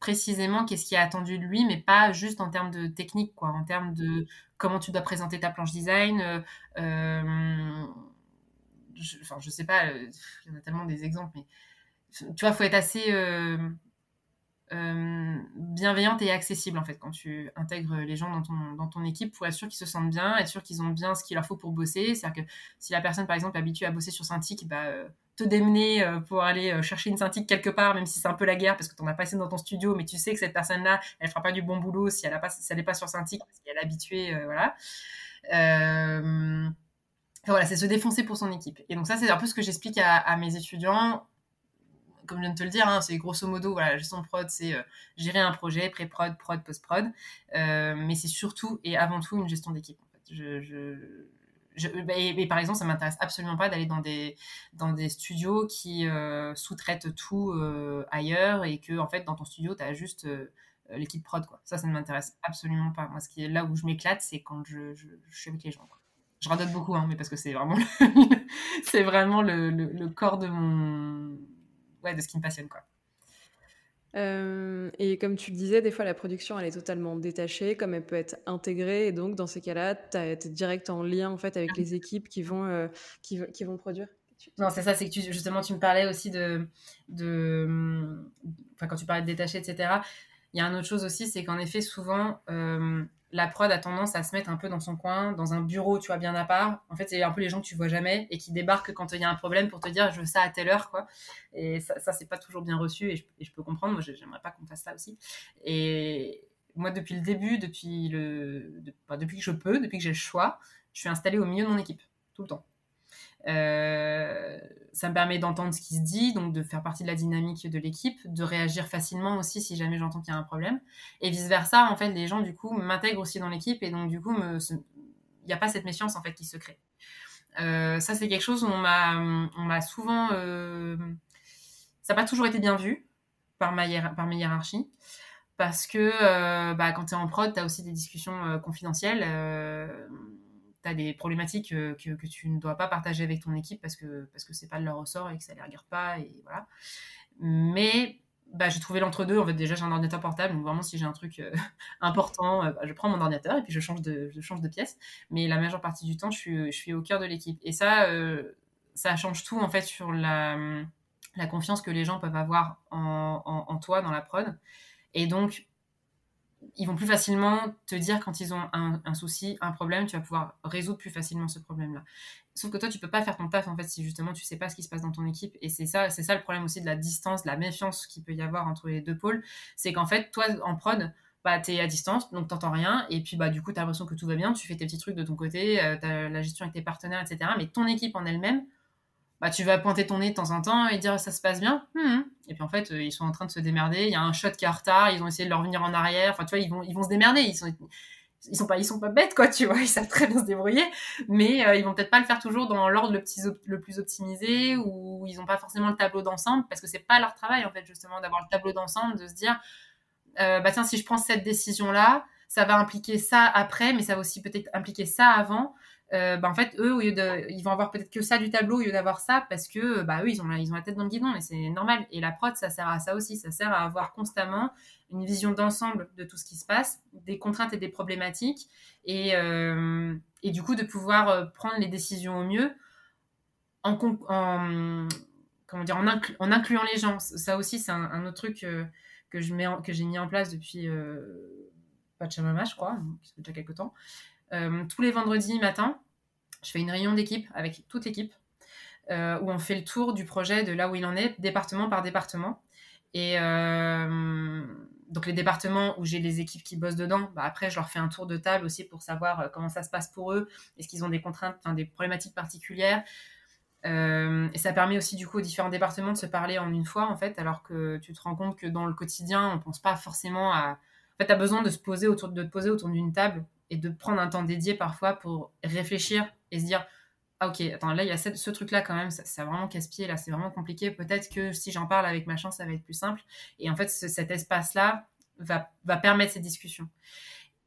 précisément qu'est-ce qui est attendu de lui, mais pas juste en termes de technique, quoi, en termes de comment tu dois présenter ta planche design. Euh, euh je, enfin, je sais pas, euh, il y en a tellement des exemples, mais tu vois, faut être assez euh, bienveillante et accessible en fait quand tu intègres les gens dans ton, dans ton équipe pour être sûr qu'ils se sentent bien, être sûr qu'ils ont bien ce qu'il leur faut pour bosser. C'est-à-dire que si la personne par exemple est habituée à bosser sur Cintiq, bah, euh, te démener euh, pour aller chercher une Cintiq quelque part, même si c'est un peu la guerre parce que tu en as passé dans ton studio, mais tu sais que cette personne-là, elle fera pas du bon boulot si elle n'est pas, si pas sur Cintiq parce qu'elle est habituée, voilà. voilà, c'est se défoncer pour son équipe. Et donc ça, c'est un peu ce que j'explique à mes étudiants comme je viens de te le dire, hein, c'est grosso modo, voilà, la gestion de prod, c'est euh, gérer un projet, pré-prod, prod, post-prod. Euh, mais c'est surtout et avant tout une gestion d'équipe. Je, je, bah, et, par exemple, ça m'intéresse absolument pas d'aller dans des, studios qui euh, sous-traitent tout ailleurs et que, en fait, dans ton studio, tu as juste l'équipe prod. Ça, ça ne m'intéresse absolument pas. Moi, ce qui est là où je m'éclate, c'est quand je, je, suis avec les gens. Je radote beaucoup, hein, mais parce que c'est vraiment, c'est vraiment le, le, corps de mon, de ce qui me passionne. Quoi. Euh, et comme tu le disais, des fois la production elle est totalement détachée, comme elle peut être intégrée, et donc dans ces cas-là, tu es direct en lien en fait avec les équipes qui vont, euh, qui, qui, vont produire. Non, c'est ça, c'est que tu, justement tu me parlais aussi de, de, enfin quand tu parlais de détaché, etc. Il y a une autre chose aussi, c'est qu'en effet souvent euh, la prod a tendance à se mettre un peu dans son coin, dans un bureau, tu vois, bien à part. En fait, c'est un peu les gens que tu vois jamais et qui débarquent quand il y a un problème pour te dire je veux ça à telle heure, quoi. Et ça, c'est pas toujours bien reçu et je, peux comprendre. Moi, j'aimerais pas qu'on fasse ça aussi. Et moi, depuis le début, depuis, le, depuis que je peux, depuis que j'ai le choix, je suis installée au milieu de mon équipe, tout le temps. Euh, ça me permet d'entendre ce qui se dit, donc de faire partie de la dynamique de l'équipe, de réagir facilement aussi si jamais j'entends qu'il y a un problème. Et vice-versa, en fait, les gens, du coup, m'intègrent aussi dans l'équipe et donc, du coup, il n'y a pas cette méfiance, en fait, qui se crée. Euh, ça, c'est quelque chose où on m'a souvent... Euh, ça n'a pas toujours été bien vu par, ma par mes hiérarchies parce que bah, quand tu es en prod, tu as aussi des discussions confidentielles des problématiques euh, que, que, tu ne dois pas partager avec ton équipe parce que parce que c'est pas de leur ressort et que ça les regarde pas et voilà. Mais bah, j'ai trouvé l'entre-deux. En fait, déjà, j'ai un ordinateur portable, donc vraiment, si j'ai un truc euh, important, euh, bah, je prends mon ordinateur et puis je change de, je change de pièce. Mais la majeure partie du temps, je suis, je suis au cœur de l'équipe. Et ça, ça change tout, en fait, sur la, la confiance que les gens peuvent avoir en, en, en toi, dans la prod. Et donc, ils vont plus facilement te dire quand ils ont un, souci, un problème, tu vas pouvoir résoudre plus facilement ce problème-là. Sauf que toi, tu peux pas faire ton taf en fait si justement tu sais pas ce qui se passe dans ton équipe. Et c'est ça, c'est ça le problème aussi de la distance, de la méfiance qu'il peut y avoir entre les deux pôles. C'est qu'en fait, toi, en prod, bah, tu es à distance, donc t'entends rien, et puis bah, du coup, tu as l'impression que tout va bien, tu fais tes petits trucs de ton côté, euh, tu as la gestion avec tes partenaires, etc. Mais ton équipe en elle-même, bah, tu vas pointer ton nez de temps en temps et dire ça se passe bien. Hum, hum. Et puis en fait, euh, ils sont en train de se démerder. Il y a un shot qui est en retard, ils ont essayé de leur revenir en arrière. Enfin, tu vois, ils vont, ils vont se démerder. Ils sont, ils sont pas, ils sont pas bêtes, quoi, tu vois. Ils savent très bien se débrouiller, mais euh, ils vont peut-être pas le faire toujours dans l'ordre le, le plus optimisé ou ils ont pas forcément le tableau d'ensemble parce que c'est pas leur travail, en fait, justement, d'avoir le tableau d'ensemble, de se dire, euh, bah tiens, si je prends cette décision-là, ça va impliquer ça après, mais ça va aussi peut-être impliquer ça avant. Euh, bah, en fait, eux, au lieu de, ils vont avoir peut-être que ça du tableau au lieu d'avoir ça parce que, bah, eux, ils ont, ils ont la tête dans le guidon et c'est normal. Et la prod, ça sert à ça aussi. Ça sert à avoir constamment une vision d'ensemble de tout ce qui se passe, des contraintes et des problématiques et, euh, et du coup, de pouvoir euh, prendre les décisions au mieux en, en comment dire, en, incluant les gens. Ça aussi, c'est un, autre truc mets que j'ai mis en place depuis Pachamama, je crois, donc ça fait déjà quelques temps. Euh, tous les vendredis matin, je fais une réunion d'équipe avec toute l'équipe euh, où on fait le tour du projet de là où il en est, département par département. Et euh, donc les départements où j'ai les équipes qui bossent dedans, bah après je leur fais un tour de table aussi pour savoir comment ça se passe pour eux, est-ce qu'ils ont des contraintes, des problématiques particulières? et ça permet aussi du coup aux différents départements de se parler en une fois en fait, alors que tu te rends compte que dans le quotidien on pense pas forcément à. En fait, as besoin de se poser autour de te poser autour d'une table et de prendre un temps dédié parfois pour réfléchir et se dire ah ok attends là il y a ce, truc là quand même ça, vraiment casse-pied là c'est vraiment compliqué. Peut-être que si j'en parle avec ma chance ça va être plus simple et en fait cet espace là va, va permettre ces discussions.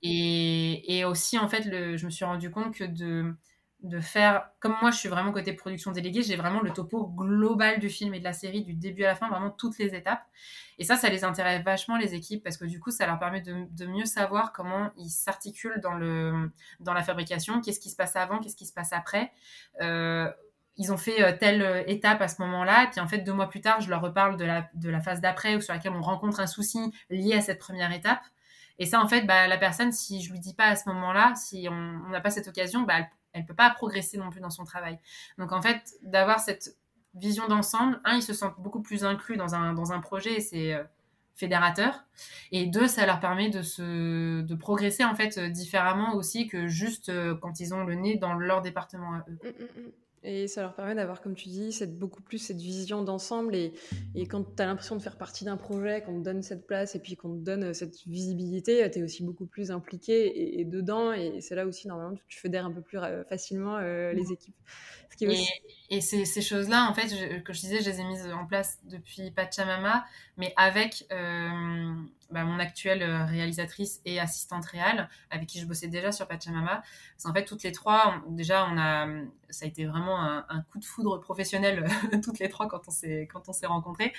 Et, et aussi en fait le, je me suis rendu compte que de de faire, comme moi je suis vraiment côté production déléguée, j'ai vraiment le topo global du film et de la série du début à la fin, vraiment toutes les étapes. Et ça, ça les intéresse vachement les équipes parce que du coup, ça leur permet de, mieux savoir comment ils s'articulent dans, le, dans la fabrication, qu'est-ce qui se passe avant, qu'est-ce qui se passe après. Euh, ils ont fait euh, telle étape à ce moment-là, et puis en fait, deux mois plus tard, je leur reparle de la, de la phase d'après ou sur laquelle on rencontre un souci lié à cette première étape. Et ça, en fait, bah, la personne, si je lui dis pas à ce moment-là, si on n'a pas cette occasion, bah, elle elle peut pas progresser non plus dans son travail. Donc en fait, d'avoir cette vision d'ensemble, un, ils se sentent beaucoup plus inclus dans un, dans un projet et c'est euh, fédérateur. Et deux, ça leur permet de, se, de progresser en fait différemment aussi que juste euh, quand ils ont le nez dans leur département à eux. Mmh, mmh, mmh. Et ça leur permet d'avoir, comme tu dis, cette, beaucoup plus cette vision d'ensemble. Et, et, quand tu as l'impression de faire partie d'un projet, qu'on te donne cette place et puis qu'on te donne cette visibilité, tu es aussi beaucoup plus impliqué et, dedans. Et c'est là aussi, normalement, tu fédères un peu plus euh, facilement euh, les équipes. Et, ces, ces choses-là, en fait, je, que je disais, je les ai mises en place depuis Pachamama, mais avec euh, bah, mon actuelle réalisatrice et assistante réelle, avec qui je bossais déjà sur Pachamama. C'est en fait toutes les trois, déjà, on a, ça a été vraiment un, coup de foudre professionnel toutes les trois quand on s'est quand on rencontrés.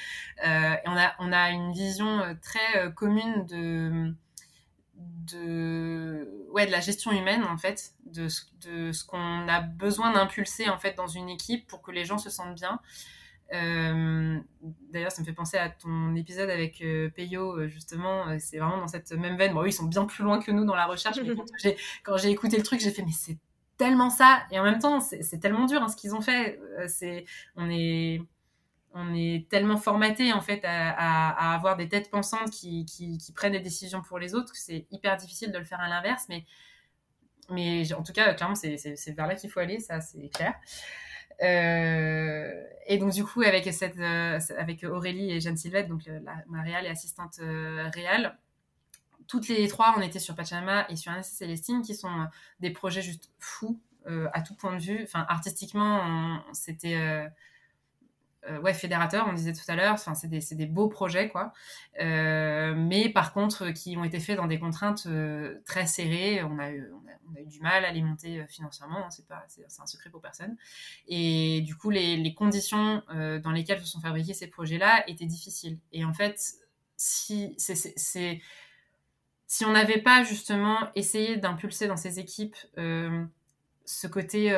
Euh, et on a on a une vision euh, très commune de de ouais de la gestion humaine en fait de ce, de ce qu'on a besoin d'impulser en fait dans une équipe pour que les gens se sentent bien euh, d'ailleurs ça me fait penser à ton épisode avec euh, Peyo euh, justement c'est vraiment dans cette même veine bon ils sont bien plus loin que nous dans la recherche quand j'ai écouté le truc j'ai fait mais c'est tellement ça et en même temps c'est tellement dur hein, ce qu'ils ont fait on est tellement formaté en fait à, avoir des têtes pensantes qui, prennent des décisions pour les autres que c'est hyper difficile de le faire à l'inverse. Mais en tout cas, clairement, c'est vers là qu'il faut aller, ça c'est clair. Euh, et donc du coup, avec, cette, euh, avec Aurélie et Jeanne Sylvette, donc la, ma réale et assistante euh, réelle, toutes les trois, on était sur Pachamama et sur Anna Célestine, qui sont des projets juste fous à tout point de vue. Enfin, artistiquement, c'était ouais, fédérateur, on disait tout à l'heure, enfin, c'est des, des, beaux projets, quoi. Euh, mais par contre, qui ont été faits dans des contraintes euh, très serrées. On a, eu, on, a, eu, du mal à les monter financièrement, hein, c'est un secret pour personne. Et du coup, les, les conditions dans lesquelles se sont fabriqués ces projets-là étaient difficiles. Et en fait, si, c'est, si on n'avait pas justement essayé d'impulser dans ces équipes ce côté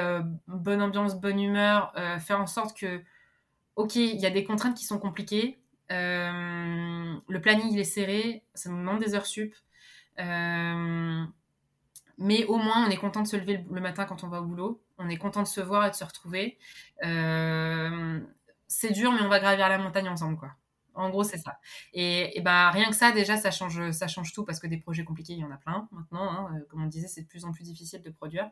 bonne ambiance, bonne humeur, faire en sorte que ok, il y a des contraintes qui sont compliquées. Euh, le planning, il est serré. Ça nous demande des heures sup. Euh, mais au moins, on est content de se lever le, matin quand on va au boulot. On est content de se voir et de se retrouver. Euh, c'est dur, mais on va gravir la montagne ensemble, quoi. En gros, c'est ça. Et, bah, rien que ça, déjà, ça change, ça change tout parce que des projets compliqués, il y en a plein maintenant. Hein. Comme on disait, c'est de plus en plus difficile de produire.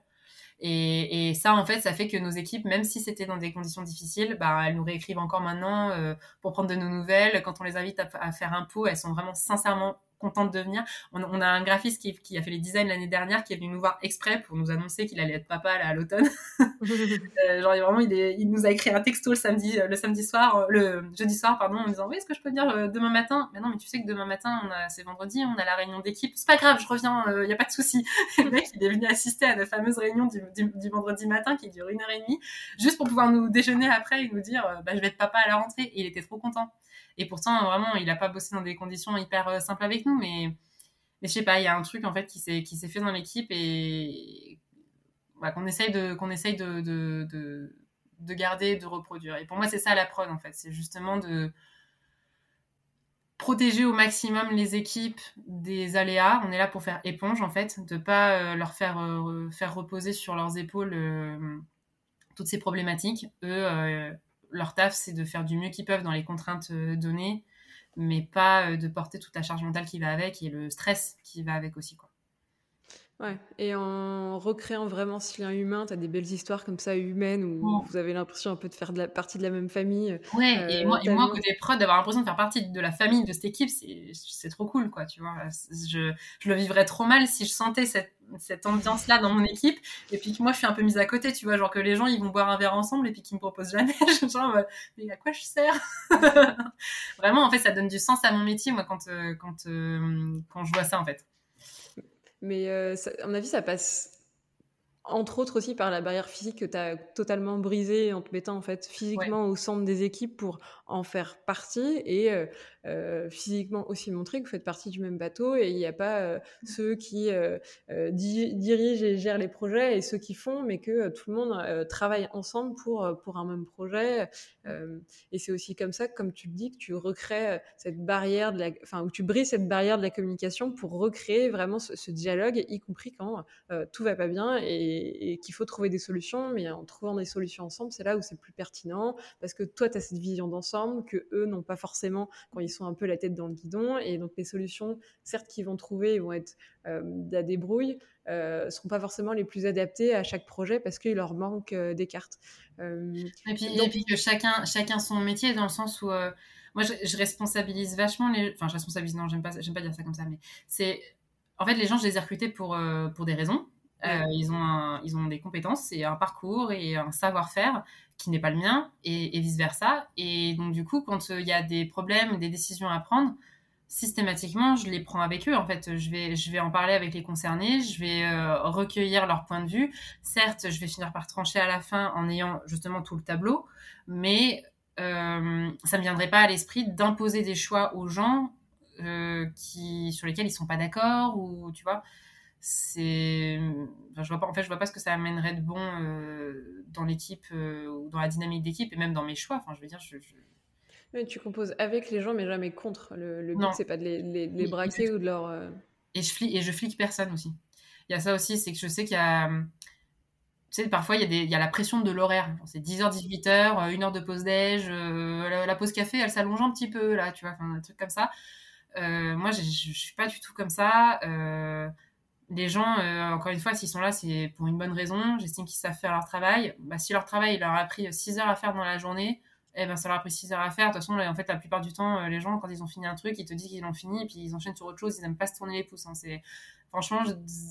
Et, ça, en fait, ça fait que nos équipes, même si c'était dans des conditions difficiles, bah, elles nous réécrivent encore maintenant euh, pour prendre de nos nouvelles. Quand on les invite à, faire un pot, elles sont vraiment sincèrement contente de venir. On, a un graphiste qui, a fait les designs l'année dernière qui est venu nous voir exprès pour nous annoncer qu'il allait être papa à l'automne. euh, genre vraiment, il, est, il, nous a écrit un texto le samedi, le samedi soir, euh, le jeudi soir, pardon, en disant oui, est-ce que je peux venir euh, demain matin? Mais non, mais tu sais que demain matin, c'est vendredi, on a la réunion d'équipe. C'est pas grave, je reviens, il euh, n'y a pas de souci. le mec, il est venu assister à la fameuse réunion du, du, vendredi matin qui dure une heure et demie, juste pour pouvoir nous déjeuner après et nous dire bah, je vais être papa à la rentrée. Et il était trop content. Et pourtant, vraiment, il n'a pas bossé dans des conditions hyper euh, simples avec nous, mais, mais je sais pas, il y a un truc en fait qui s'est, fait dans l'équipe et bah, qu'on essaye, de, essaye de, de, de, garder, de reproduire. Et pour moi, c'est ça la prod en fait, c'est justement de protéger au maximum les équipes des aléas. On est là pour faire éponge en fait, de pas euh, leur faire, euh, faire reposer sur leurs épaules toutes ces problématiques. Eux, leur taf, c'est de faire du mieux qu'ils peuvent dans les contraintes euh, données, mais pas euh, de porter toute la charge mentale qui va avec et le stress qui va avec aussi. Quoi. Ouais, et en recréant vraiment ce lien humain, tu as des belles histoires comme ça humaines où vous avez l'impression un peu de faire de la, partie de la même famille. Ouais, et, moi, et moi, côté prod, d'avoir l'impression de faire partie de la famille de cette équipe, c'est trop cool, quoi, tu vois. Je, je, le vivrais trop mal si je sentais cette, cette ambiance-là dans mon équipe et puis que moi, je suis un peu mise à côté, tu vois, genre que les gens, ils vont boire un verre ensemble et puis qu'ils me proposent jamais. genre, euh, mais à quoi je sers? Vraiment, en fait, ça donne du sens à mon métier, moi, quand, euh, quand, euh, quand je vois ça, en fait. Mais euh, à mon avis, ça passe entre autres aussi par la barrière physique que tu as totalement brisée en te mettant en fait physiquement au centre des équipes pour en faire partie et euh, euh, physiquement aussi montrer que vous faites partie du même bateau et il n'y a pas euh, mmh. ceux qui dirigent et gèrent les projets et ceux qui font, mais que tout le monde travaille ensemble pour, pour un même projet. et c'est aussi comme ça, comme tu le dis, que tu recrées cette barrière, de la, enfin, où tu brises cette barrière de la communication pour recréer vraiment ce, ce dialogue, y compris quand tout va pas bien et, et qu'il faut trouver des solutions, mais en trouvant des solutions ensemble, c'est là où c'est plus pertinent parce que toi, tu as cette vision d'ensemble que eux n'ont pas forcément quand ils sont un peu la tête dans le guidon. Et donc les solutions, certes, qu'ils vont trouver, vont être euh, la débrouille, euh, seront pas forcément les plus adaptées à chaque projet parce qu'il leur manque euh, des cartes. Euh, et, puis, et puis que chacun, chacun son métier dans le sens où moi je, responsabilise vachement les. Enfin, je responsabilise, non, j'aime pas, j'aime pas dire ça comme ça, mais c'est. En fait, les gens, je les ai recrutés pour, pour des raisons. Ils, ont ils ont des compétences et un parcours et un savoir-faire qui n'est pas le mien et, et vice-versa. Et donc, du coup, quand il y a des problèmes, des décisions à prendre, systématiquement, je les prends avec eux. En fait, je vais, je vais en parler avec les concernés, je vais euh, recueillir leur point de vue. Certes, je vais finir par trancher à la fin en ayant justement tout le tableau, mais euh, ça ne me viendrait pas à l'esprit d'imposer des choix aux gens euh, qui, sur lesquels ils sont pas d'accord ou tu vois. C'est, je vois pas, en fait, je vois pas ce que ça amènerait de bon dans l'équipe ou dans la dynamique d'équipe et même dans mes choix. Enfin, je veux dire, je tu composes avec les gens, mais jamais contre. Le, le but, c'est pas de les, les, braquer ou de leur. Euh, et je, flic, et je flique personne aussi. Il y a ça aussi, c'est que je sais qu'il y a. Tu sais, parfois, il y, a des, il y a la pression de l'horaire. C'est 10h, 18h, une heure de pause déj, euh, la, pause café, elle s'allonge un petit peu, là, tu vois, un truc comme ça. Euh, moi, je, je, suis pas du tout comme ça. Les gens, encore une fois, s'ils sont là, c'est pour une bonne raison. J'estime qu'ils savent faire leur travail. Bah, si leur travail il leur a pris 6 heures à faire dans la journée, eh ben, ça leur a pris 6 heures à faire. De toute façon, en fait, la plupart du temps, euh, les gens, quand ils ont fini un truc, ils te disent qu'ils l'ont fini, et puis ils enchaînent sur autre chose, ils n'aiment pas se tourner les pouces. Hein. C'est... Franchement,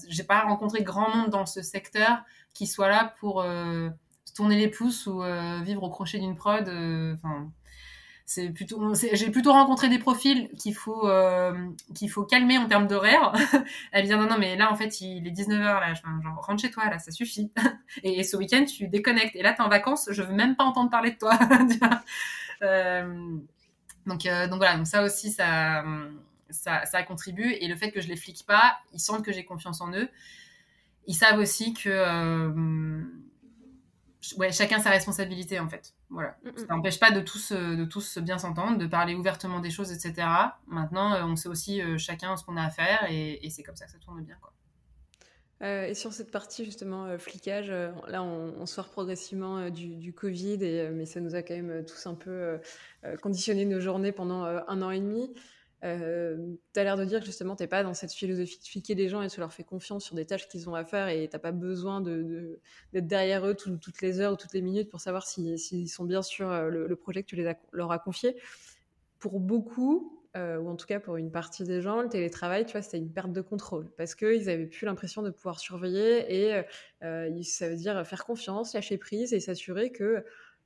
j'ai pas rencontré grand monde dans ce secteur qui soit là pour euh, se tourner les pouces ou euh, vivre au crochet d'une prod. C'est plutôt j'ai plutôt rencontré des profils qu'il faut euh, qu'il faut calmer en termes d'horaire. Elle vient non non mais là en fait il est 19h là. Genre rentre chez toi là ça suffit. Et, ce week-end tu déconnectes. Et là t'es en vacances je veux même pas entendre parler de toi. Euh, donc euh, donc voilà. Donc ça aussi ça, ça ça contribue et le fait que je les flique pas ils sentent que j'ai confiance en eux. Ils savent aussi que ouais chacun sa responsabilité en fait voilà. Mm, mm. Ça n'empêche pas de tous, euh, de tous bien s'entendre, de parler ouvertement des choses, etc. Maintenant, euh, on sait aussi euh, chacun ce qu'on a à faire et, c'est comme ça que ça tourne bien. Quoi. et sur cette partie justement flicage, là on, sort progressivement du, du, Covid, et, mais ça nous a quand même tous un peu conditionné nos journées pendant un an et demi. Euh, tu as l'air de dire que justement, tu n'es pas dans cette philosophie de fiquer les gens et tu leur fais confiance sur des tâches qu'ils ont à faire et tu n'as pas besoin d'être de, derrière eux toutes les heures ou toutes les minutes pour savoir s'ils sont bien sur euh, le, projet que tu les leur as confié. Pour beaucoup, euh, ou en tout cas pour une partie des gens, le télétravail, tu vois, c'était une perte de contrôle parce qu'ils n'avaient plus l'impression de pouvoir surveiller et euh, ça veut dire faire confiance, lâcher prise et s'assurer que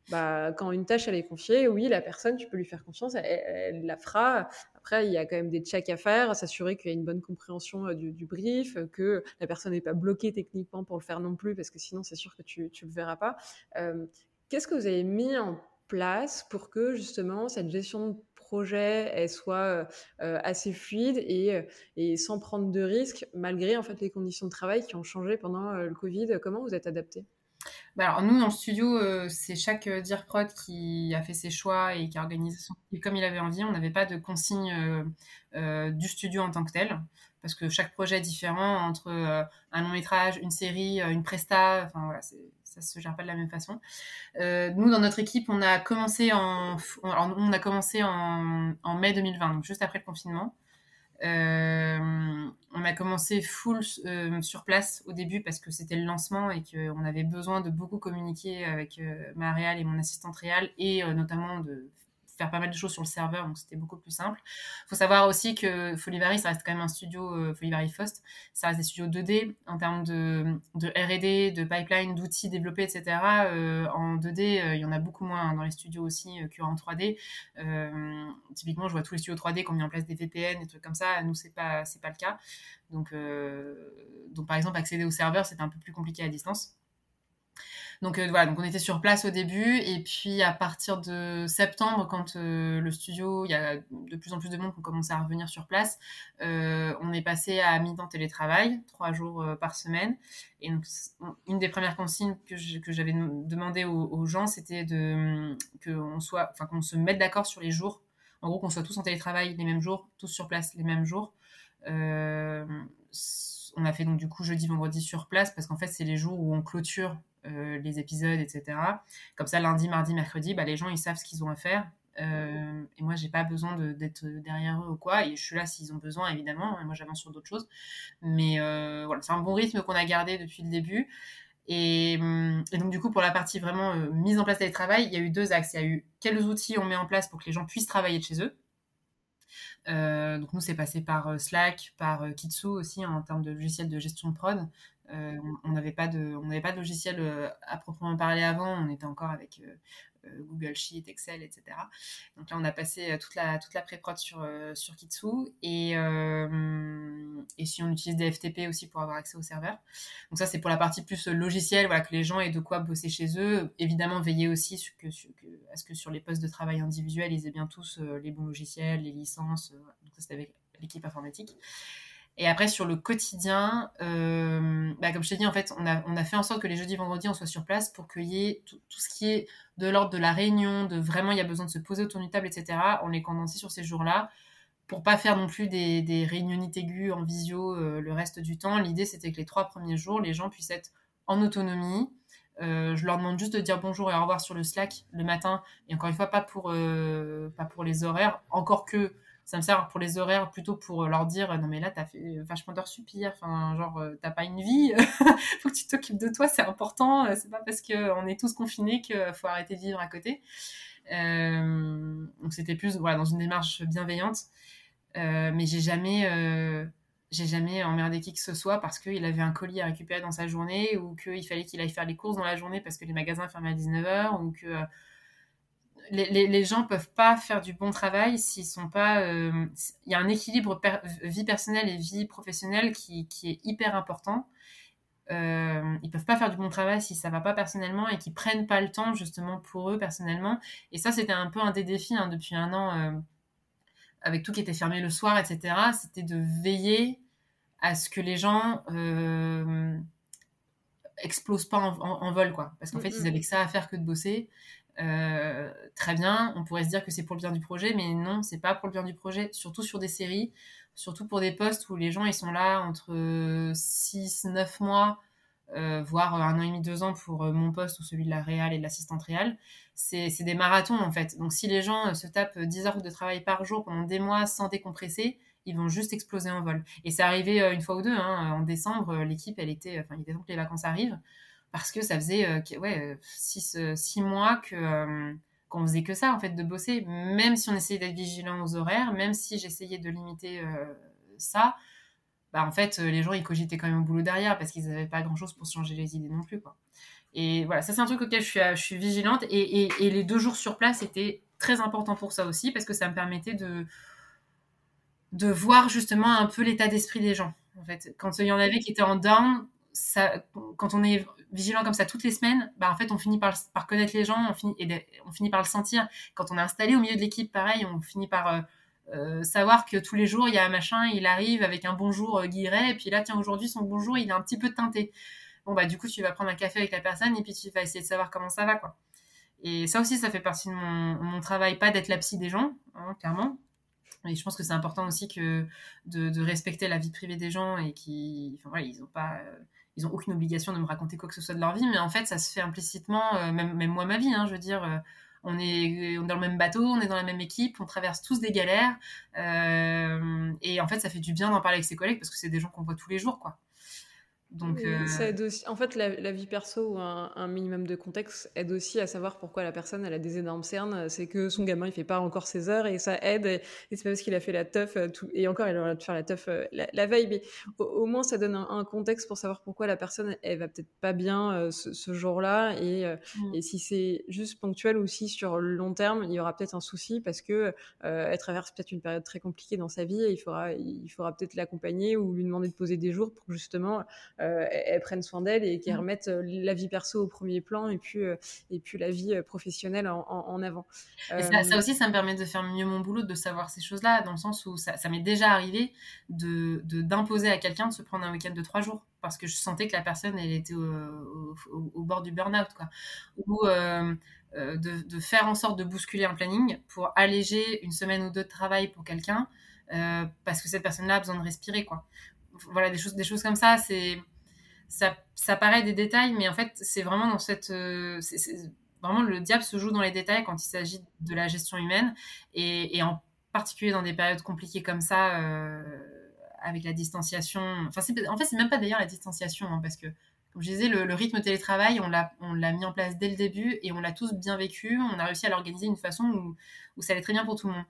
bah, quand une tâche elle est confiée, oui, la personne, tu peux lui faire confiance, elle, la fera. Après, il y a quand même des checks à faire, s'assurer qu'il y a une bonne compréhension euh, du, brief, que la personne n'est pas bloquée techniquement pour le faire non plus, parce que sinon, c'est sûr que tu ne le verras pas. Euh, qu'est-ce que vous avez mis en place pour que justement cette gestion de projet elle soit euh, assez fluide et, sans prendre de risques, malgré en fait les conditions de travail qui ont changé pendant le Covid? Comment vous êtes adapté? Bah, alors nous dans le studio, euh, c'est chaque euh, prod qui a fait ses choix et qui a organisé son comme il avait envie. On n'avait pas de consigne euh, euh, du studio en tant que tel parce que chaque projet est différent entre un long métrage, une série, une presta. Enfin voilà, ça se gère pas de la même façon. nous dans notre équipe, on a commencé en, on a commencé en, en mai 2020, donc juste après le confinement. Euh, on a commencé full euh, sur place au début parce que c'était le lancement et qu'on avait besoin de beaucoup communiquer avec euh, ma réal et mon assistante réal et notamment de faire pas mal de choses sur le serveur, donc c'était beaucoup plus simple. Il faut savoir aussi que Folivary, ça reste quand même un studio, euh, Folivary Fost, ça reste des studios 2D en termes de, de R&D, de pipeline, d'outils développés, etc. Euh, en 2D, euh, il y en a beaucoup moins hein, dans les studios aussi qu'en 3D. typiquement, je vois tous les studios 3D qui ont mis en place des VPN, des trucs comme ça. Nous, c'est pas, c'est pas le cas. Donc, donc, par exemple, accéder au serveur, c'était un peu plus compliqué à distance. Donc euh, voilà, donc on était sur place au début et puis à partir de septembre, quand euh, le studio, il y a de plus en plus de monde qui ont commencé à revenir sur place, euh, on est passé à mi-temps télétravail, trois jours par semaine. Et donc une des premières consignes que j'avais demandé aux, gens, c'était de qu'on soit, enfin qu'on se mette d'accord sur les jours. En gros, qu'on soit tous en télétravail les mêmes jours, tous sur place les mêmes jours. on a fait donc du coup jeudi, vendredi sur place parce qu'en fait c'est les jours où on clôture euh, les épisodes, etc. Comme ça, lundi, mardi, mercredi, bah, les gens, ils savent ce qu'ils ont à faire. Euh, et moi, j'ai pas besoin d'être derrière eux ou quoi. Et je suis là s'ils ont besoin, évidemment. Et moi, j'avance sur d'autres choses. Mais euh, voilà, c'est un bon rythme qu'on a gardé depuis le début. Et, donc, du coup, pour la partie vraiment mise en place des travail, il y a eu deux axes. Il y a eu quels outils on met en place pour que les gens puissent travailler de chez eux. donc nous, c'est passé par Slack, par Kitsu aussi en termes de logiciel de gestion de prod. Euh, on n'avait pas de, on n'avait pas de logiciel euh, à proprement parler avant. On était encore avec euh, Google Sheet, Excel, etc. Donc là, on a passé toute la toute la pré-prod sur sur Kitsu et et si on utilise des FTP aussi pour avoir accès au serveur. Donc ça, c'est pour la partie plus logicielle, voilà, que les gens aient de quoi bosser chez eux. Évidemment, veiller aussi que, à ce que sur les postes de travail individuels, ils aient bien tous les bons logiciels, les licences. Donc ça, c'était avec l'équipe informatique. Et après, sur le quotidien, euh, bah, comme je t'ai dit, en fait, on a, fait en sorte que les jeudis, vendredis, on soit sur place pour qu'il y ait tout, ce qui est de l'ordre de la réunion, de vraiment, il y a besoin de se poser autour d'une table, etc. On les condensé sur ces jours-là pour pas faire non plus des, des réunionites aiguës en visio euh, le reste du temps. L'idée, c'était que les trois premiers jours, les gens puissent être en autonomie. Euh, je leur demande juste de dire bonjour et au revoir sur le Slack le matin. Et encore une fois, pas pour, pas pour les horaires. Encore que ça me sert pour les horaires plutôt pour leur dire non mais là t'as fait vachement d'heures sup enfin genre euh, t'as pas une vie. Faut que tu t'occupes de toi. C'est important. C'est pas parce que on est tous confinés qu'il faut arrêter de vivre à côté. Euh, donc c'était plus voilà dans une démarche bienveillante. Euh, mais j'ai jamais j'ai jamais emmerdé qui que ce soit parce qu'il avait un colis à récupérer dans sa journée ou qu'il fallait qu'il aille faire les courses dans la journée parce que les magasins fermaient à 19h ou que les, les, gens peuvent pas faire du bon travail s'ils sont pas. Euh, il y a un équilibre vie personnelle et vie professionnelle qui, qui est hyper important. Euh, ils peuvent pas faire du bon travail si ça va pas personnellement et qui prennent pas le temps justement pour eux personnellement. Et ça, c'était un peu un des défis hein, depuis un an, euh, avec tout qui était fermé le soir, etc. C'était de veiller à ce que les gens euh, explosent pas en, vol, quoi. Parce qu'en fait, ils avaient que ça à faire que de bosser. Très bien, on pourrait se dire que c'est pour le bien du projet, mais non, c'est pas pour le bien du projet, surtout sur des séries, surtout pour des postes où les gens ils sont là entre 6, 9 mois, voire un an et demi, deux ans pour mon poste ou celui de la réal et de l'assistante réal. C'est des marathons en fait. Donc si les gens se tapent 10 heures de travail par jour pendant des mois sans décompresser, ils vont juste exploser en vol. Et c'est arrivé une fois ou deux. Hein. En décembre, l'équipe, elle était, enfin, il était temps que les vacances arrivent parce que ça faisait euh, ouais, euh, six, euh, six mois que qu'on faisait que ça en fait de bosser. Même si on essayait d'être vigilant aux horaires même si j'essayais de limiter ça bah en fait les gens ils cogitaient quand même au boulot derrière parce qu'ils n'avaient pas grand chose pour changer les idées non plus quoi. Et voilà ça c'est un truc auquel je suis, je suis vigilante et, et, et, les deux jours sur place étaient très importants pour ça aussi parce que ça me permettait de de voir justement un peu l'état d'esprit des gens en fait. Quand il y en avait qui étaient en down ça, quand on est vigilant comme ça toutes les semaines, bah en fait, on finit par, connaître les gens, on finit, et on finit par le sentir. Quand on est installé au milieu de l'équipe, pareil, on finit par euh, euh, savoir que tous les jours, il y a un machin, il arrive avec un bonjour euh, guiré, et puis là, tiens, aujourd'hui, son bonjour, il est un petit peu teinté. Bon, bah, du coup, tu vas prendre un café avec la personne, et puis tu vas essayer de savoir comment ça va, quoi. Et ça aussi, ça fait partie de mon, travail, pas d'être la psy des gens, hein, clairement. Et je pense que c'est important aussi que de, respecter la vie privée des gens et qui, enfin voilà, ils ont pas, ils ont aucune obligation de me raconter quoi que ce soit de leur vie, mais en fait, ça se fait implicitement, euh, même, moi, ma vie, hein, je veux dire, euh, on, est, on est dans le même bateau, on est dans la même équipe, on traverse tous des galères, euh, et en fait, ça fait du bien d'en parler avec ses collègues parce que c'est des gens qu'on voit tous les jours, quoi. Donc, euh, ça aide aussi. En fait, la, vie perso ou un, minimum de contexte aide aussi à savoir pourquoi la personne elle a des énormes cernes. C'est que son gamin il fait pas encore ses heures et ça aide. Et, c'est pas parce qu'il a fait la teuf euh, tout, et encore il aura de faire la teuf euh, la, veille, mais au, moins ça donne un, contexte pour savoir pourquoi la personne elle va peut-être pas bien ce, jour-là et, mmh. et si c'est juste ponctuel ou si sur le long terme il y aura peut-être un souci parce que elle traverse peut-être une période très compliquée dans sa vie et il faudra il faudra peut-être l'accompagner ou lui demander de poser des jours pour justement euh, elles, prennent soin d'elles et qu'elles mmh. remettent euh, la vie perso au premier plan et puis, euh, et puis la vie professionnelle en, avant. ça, aussi, ça me permet de faire mieux mon boulot, de savoir ces choses-là, dans le sens où ça, m'est déjà arrivé de d'imposer à quelqu'un de se prendre un week-end de trois jours parce que je sentais que la personne elle était au, bord du burn-out ou de, de, faire en sorte de bousculer un planning pour alléger une semaine ou deux de travail pour quelqu'un parce que cette personne-là a besoin de respirer quoi voilà des choses des choses comme ça c'est ça, paraît des détails, mais en fait, c'est vraiment dans cette. Euh, vraiment, le diable se joue dans les détails quand il s'agit de la gestion humaine, et, en particulier dans des périodes compliquées comme ça, euh, avec la distanciation. Enfin, en fait, c'est même pas d'ailleurs la distanciation, hein, parce que, comme je disais, le, le rythme télétravail, on l'a mis en place dès le début, et on l'a tous bien vécu. On a réussi à l'organiser d'une façon où, où ça allait très bien pour tout le monde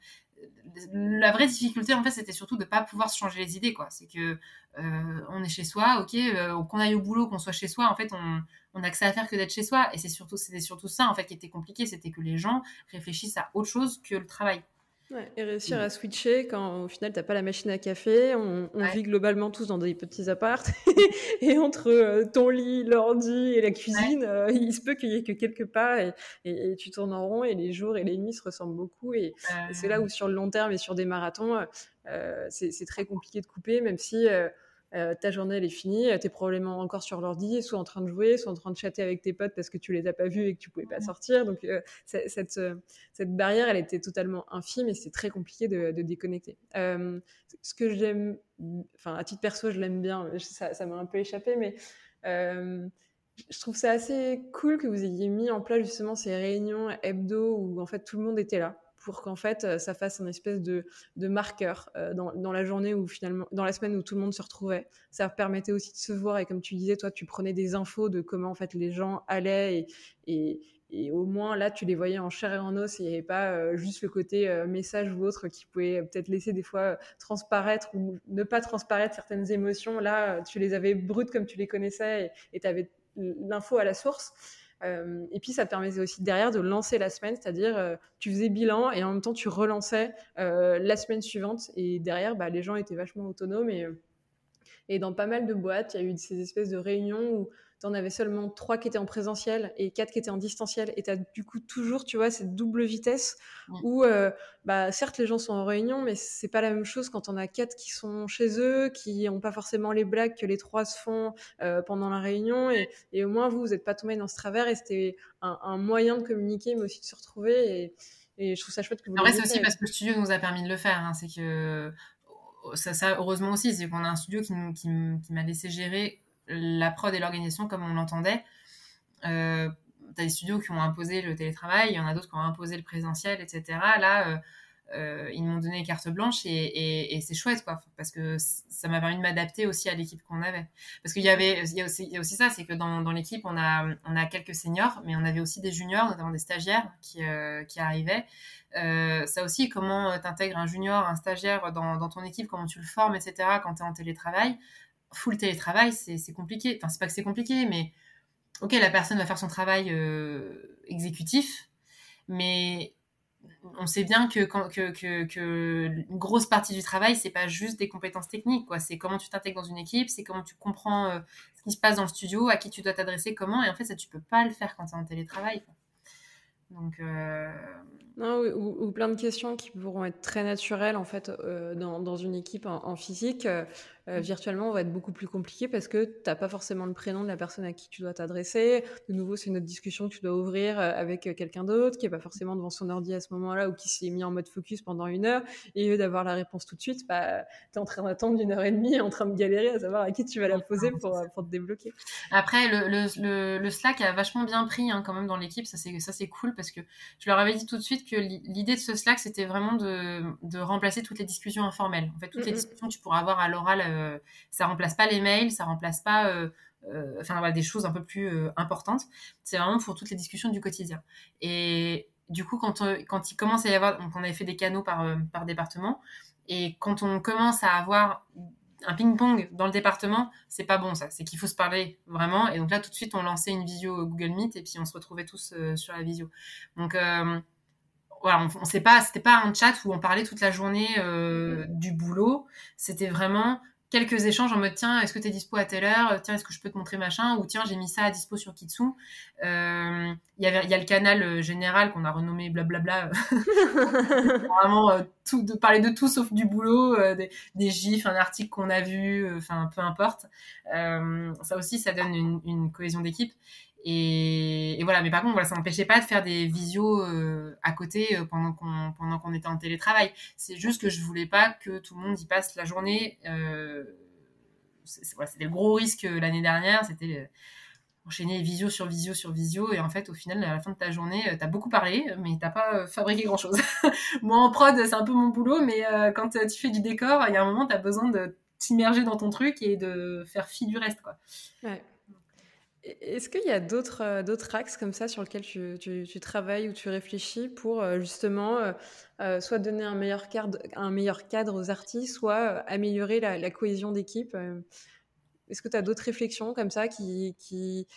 la vraie difficulté, en fait, c'était surtout de ne pas pouvoir se changer les idées, quoi. C'est que euh, on est chez soi, ok, euh, qu'on aille au boulot, qu'on soit chez soi, en fait, on, a que ça à faire que d'être chez soi. Et c'est surtout, c'était surtout ça, en fait, qui était compliqué, c'était que les gens réfléchissent à autre chose que le travail et réussir à switcher quand au final t'as pas la machine à café, on, vit globalement tous dans des petits apparts. Et entre euh, ton lit, l'ordi et la cuisine, euh, il se peut qu'il y ait que quelques pas et, et, tu tournes en rond et les jours et les nuits se ressemblent beaucoup. Et, c'est là où sur le long terme et sur des marathons euh, c'est très compliqué de couper même si euh, ta journée elle est finie, tu es probablement encore sur l'ordi, soit en train de jouer, soit en train de chatter avec tes potes parce que tu les as pas vus et que tu pouvais pas sortir. Donc euh, cette, euh, cette barrière, elle était totalement infime et c'est très compliqué de, déconnecter. ce que j'aime, enfin à titre perso, je l'aime bien, ça m'a un peu échappé, mais je trouve ça assez cool que vous ayez mis en place justement ces réunions hebdo où en fait tout le monde était là pour qu'en fait euh, ça fasse un espèce de, marqueur euh, dans, la journée ou finalement dans la semaine où tout le monde se retrouvait. Ça permettait aussi de se voir et comme tu disais, toi tu prenais des infos de comment en fait les gens allaient et au moins là tu les voyais en chair et en os et il n'y avait pas euh, juste le côté message ou autre qui pouvait peut-être laisser des fois transparaître ou ne pas transparaître certaines émotions. Là tu les avais brutes comme tu les connaissais et tu avais l'info à la source. Euh, et puis ça te permettait aussi derrière de lancer la semaine, c'est-à-dire euh, tu faisais bilan et en même temps tu relançais euh, la semaine suivante. Et derrière, bah, les gens étaient vachement autonomes et, Et dans pas mal de boîtes, il y a eu ces espèces de réunions où tu en avais seulement trois qui étaient en présentiel et quatre qui étaient en distanciel. Et tu as du coup toujours, tu vois, cette double vitesse où, euh, bah, certes, les gens sont en réunion, mais c'est pas la même chose quand on a quatre qui sont chez eux, qui n'ont pas forcément les blagues que les trois se font euh, pendant la réunion. Et, et, au moins, vous, vous n'êtes pas tombé dans ce travers et c'était un, un, moyen de communiquer, mais aussi de se retrouver. Et, et je trouve ça chouette que vous Après, c'est aussi parce que le studio nous a permis de le faire. Hein. C'est que ça, heureusement aussi, c'est qu'on a un studio qui, m'a laissé gérer la prod et l'organisation comme on l'entendait. Euh, tu as des studios qui ont imposé le télétravail, il y en a d'autres qui ont imposé le présentiel, etc. Là, euh, ils m'ont donné carte blanche et, et, c'est chouette, quoi, parce que ça m'a permis de m'adapter aussi à l'équipe qu'on avait. Parce qu'il y avait, il y a aussi, ça, c'est que dans, l'équipe, on a, on a quelques seniors, mais on avait aussi des juniors, notamment des stagiaires qui, euh, qui arrivaient. Euh, ça aussi, comment t'intègres un junior, un stagiaire dans, ton équipe, comment tu le formes, etc. Quand tu es en télétravail full télétravail, c'est compliqué. Enfin, c'est pas que c'est compliqué, mais ok, la personne va faire son travail euh, exécutif, mais on sait bien que, que, que, que, une grosse partie du travail, c'est pas juste des compétences techniques, quoi. C'est comment tu t'intègres dans une équipe, c'est comment tu comprends euh, ce qui se passe dans le studio, à qui tu dois t'adresser, comment. Et en fait, ça, tu peux pas le faire quand tu es en télétravail. Donc, euh, non, ou, plein de questions qui pourront être très naturelles en fait dans, dans, une équipe en, physique. Euh, virtuellement, va être beaucoup plus compliqué parce que tu n'as pas forcément le prénom de la personne à qui tu dois t'adresser. De nouveau, c'est une autre discussion que tu dois ouvrir euh, avec euh, quelqu'un d'autre qui n'est pas forcément devant son ordi à ce moment-là ou qui s'est mis en mode focus pendant une heure. Et lieu d'avoir la réponse tout de suite, bah, tu es en train d'attendre une heure et demie, en train de galérer à savoir à qui tu vas la poser pour, pour te débloquer. Après, le, le, le, Slack a vachement bien pris hein, quand même dans l'équipe. Ça, c'est cool parce que je leur avais dit tout de suite que l'idée de ce Slack, c'était vraiment de, de, remplacer toutes les discussions informelles. En fait, toutes les discussions que tu pourras avoir à l'oral euh, ça remplace pas les mails, ça remplace pas euh, euh, enfin voilà, des choses un peu plus importantes. C'est vraiment pour toutes les discussions du quotidien. Et du coup, quand, quand il commence à y avoir, donc on avait fait des canaux par, par département, et quand on commence à avoir un ping-pong dans le département, c'est pas bon ça. C'est qu'il faut se parler vraiment. Et donc là, tout de suite, on lançait une visio Google Meet et puis on se retrouvait tous sur la visio. Donc voilà, on, on sait pas, c'était pas un chat où on parlait toute la journée du boulot. C'était vraiment quelques échanges en mode tiens, est-ce que tu es dispo à telle heure? Tiens, est-ce que je peux te montrer machin? Ou tiens, j'ai mis ça à dispo sur Kitsu. Euh, il y, a le canal euh, général qu'on a renommé blablabla. Vraiment, euh, tout, de parler de tout sauf du boulot, des, gifs, un article qu'on a vu, enfin, peu importe. ça aussi, ça donne une cohésion d'équipe. Et, voilà, mais par contre, ça n'empêchait pas de faire des visios euh, à côté euh, pendant qu'on pendant qu'on était en télétravail. C'est juste que je voulais pas que tout le monde y passe la journée. Euh, c'était le gros risque l'année dernière, c'était enchaîner visio sur visio sur visio et en fait au final à la fin de ta journée tu as beaucoup parlé mais t'as pas fabriqué grand chose moi en prod c'est un peu mon boulot mais quand tu fais du décor il y a un moment tu as besoin de t'immerger dans ton truc et de faire fi du reste quoi ouais. Est-ce qu'il y a d'autres euh, d'autres axes comme ça sur lesquels tu, tu, travailles ou tu réfléchis pour euh, justement euh, soit donner un meilleur cadre, un meilleur cadre aux artistes, soit améliorer la, cohésion d'équipe Est-ce que tu as d'autres réflexions comme ça qui, qui,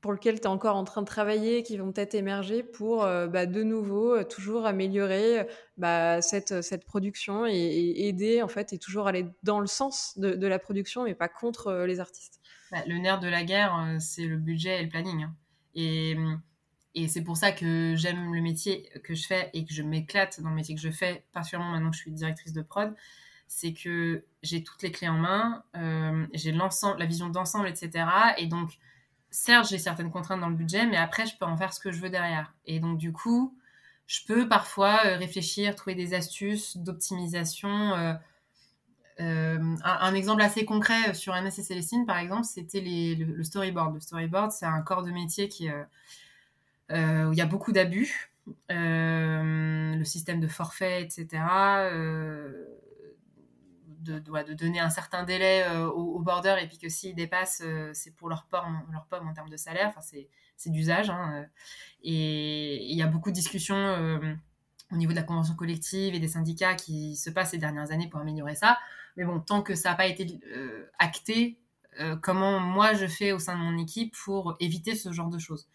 pour lesquelles tu es encore en train de travailler, qui vont peut-être émerger pour bah, de nouveau toujours améliorer bah, cette, cette production et, aider en fait et toujours aller dans le sens de, de la production mais pas contre les artistes? Bah, le nerf de la guerre, euh, c'est le budget et le planning. Hein. Et, c'est pour ça que j'aime le métier que je fais et que je m'éclate dans le métier que je fais, particulièrement maintenant que je suis directrice de prod. C'est que j'ai toutes les clés en main, euh, j'ai la vision d'ensemble, etc. Et donc, certes, j'ai certaines contraintes dans le budget, mais après, je peux en faire ce que je veux derrière. Et donc, du coup, je peux parfois euh, réfléchir, trouver des astuces d'optimisation. Un, exemple assez concret sur MS et Célestine, par exemple, c'était le, storyboard. Le storyboard, c'est un corps de métier euh, euh, où il y a beaucoup d'abus. le système de forfait, etc. De, donner un certain délai aux, border et puis que s'ils dépassent, c'est pour leur pomme, leur pomme en termes de salaire. Enfin, c'est d'usage. Hein, et il y a beaucoup de discussions au niveau de la convention collective et des syndicats qui se passent ces dernières années pour améliorer ça. Mais bon, tant que ça n'a pas été euh, acté, euh, comment moi je fais au sein de mon équipe pour éviter ce genre de choses.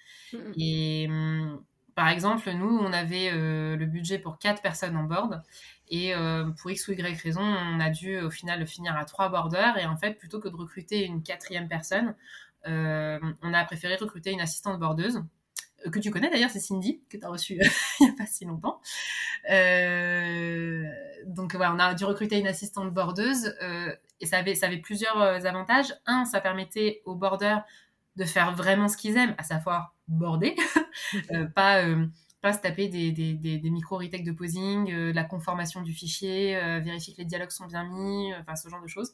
Et hum, par exemple, nous, on avait euh, le budget pour quatre personnes en board Et pour X ou Y raison, on a dû au final finir à trois borders. Et en fait, plutôt que de recruter une quatrième personne, on a préféré recruter une assistante bordeuse que tu connais d'ailleurs, c'est Cindy, que tu as reçue il n'y a pas si longtemps. Euh, donc voilà, on a dû recruter une assistante bordeuse euh, et ça avait, plusieurs euh, avantages. Un, ça permettait aux bordeurs de faire vraiment ce qu'ils aiment, à savoir border, pas pas se taper des, des, des, micro-retakes de posing, euh, la conformation du fichier, euh, vérifier que les dialogues sont bien mis, euh, enfin ce genre de choses.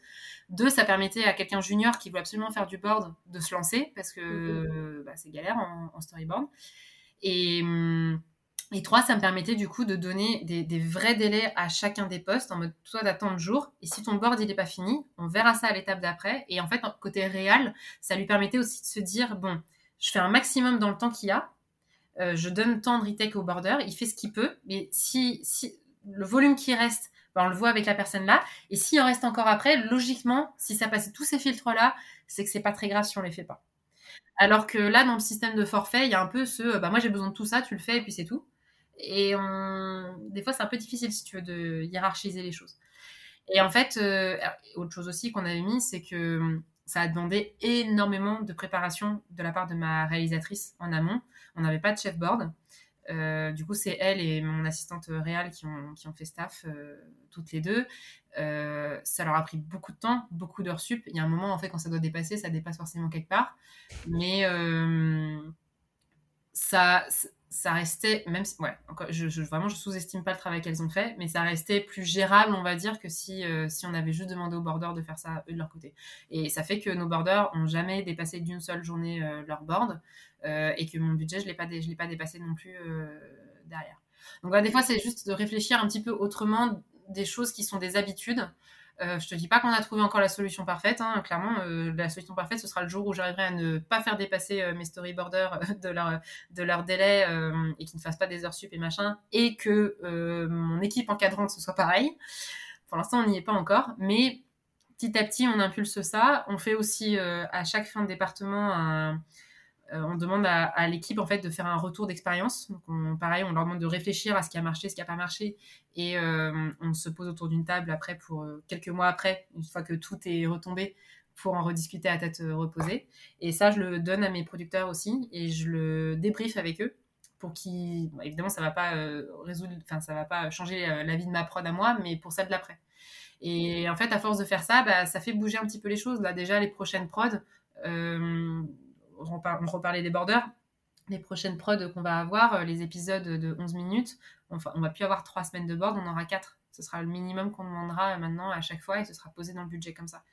Deux, ça permettait à quelqu'un junior qui veut absolument faire du board de se lancer parce que mm-hmm. bah, c'est galère en, storyboard. Et, hum, et trois, ça me permettait du coup de donner des, vrais délais à chacun des postes en mode toi d'attendre jour. Et si ton board il n'est pas fini, on verra ça à l'étape d'après. Et en fait, côté réel, ça lui permettait aussi de se dire bon, je fais un maximum dans le temps qu'il y a euh, je donne tant de retake au border, il fait ce qu'il peut, mais si, si le volume qui reste, ben, on le voit avec la personne là, et s'il en reste encore après, logiquement, si ça passe tous ces filtres là, c'est que c'est pas très grave si on les fait pas. Alors que là, dans le système de forfait, il y a un peu ce, bah moi j'ai besoin de tout ça, tu le fais et puis c'est tout. Et des fois, c'est un peu difficile si tu veux de hiérarchiser les choses. Et en fait, euh, autre chose aussi qu'on avait mis, c'est que ça a demandé énormément de préparation de la part de ma réalisatrice en amont. On n'avait pas de chef board. Euh, du coup, c'est elle et mon assistante réelle qui ont, fait staff, euh, toutes les deux. Euh, ça leur a pris beaucoup de temps, beaucoup d'heures sup. Il y a un moment, en fait, quand ça doit dépasser, ça dépasse forcément quelque part. Mais ça, ça restait, même si, ouais, je, je, vraiment, je sous-estime pas le travail qu'elles ont fait, mais ça restait plus gérable, on va dire, que si, euh, si on avait juste demandé aux borders de faire ça eux de leur côté. Et ça fait que nos borders ont jamais dépassé d'une seule journée euh, leur board, euh, et que mon budget, je l'ai l'ai pas dépassé non plus derrière. Donc, des fois, c'est juste de réfléchir un petit peu autrement des choses qui sont des habitudes euh, je te dis pas qu'on a trouvé encore la solution parfaite. Hein. Clairement, euh, la solution parfaite, ce sera le jour où j'arriverai à ne pas faire dépasser euh, mes storyboarders de leur, de leur délai et qu'ils ne fassent pas des heures sup et machin, et que mon équipe encadrante, ce soit pareil. Pour l'instant, on n'y est pas encore, mais petit à petit, on impulse ça. On fait aussi à chaque fin de département un on demande à, l'équipe en fait de faire un retour d'expérience. Donc pareil, on leur demande de réfléchir à ce qui a marché, ce qui n'a pas marché, et euh, on se pose autour d'une table après pour euh, quelques mois après, une fois que tout est retombé, pour en rediscuter à tête reposée. Et ça, je le donne à mes producteurs aussi, et je le débrief avec eux pour qu'ils, évidemment, ça va pas ça va pas changer la vie de ma prod à moi, mais pour ça de l'après. Et en fait, à force de faire ça, bah, ça fait bouger un petit peu les choses. Là, déjà, les prochaines prods, on reparlait des borders, les prochaines prods qu'on va avoir, euh, les épisodes de 11 minutes, enfin, on va plus avoir trois semaines de board, on aura quatre. Ce sera le minimum qu'on demandera maintenant à chaque fois et ce sera posé dans le budget comme ça.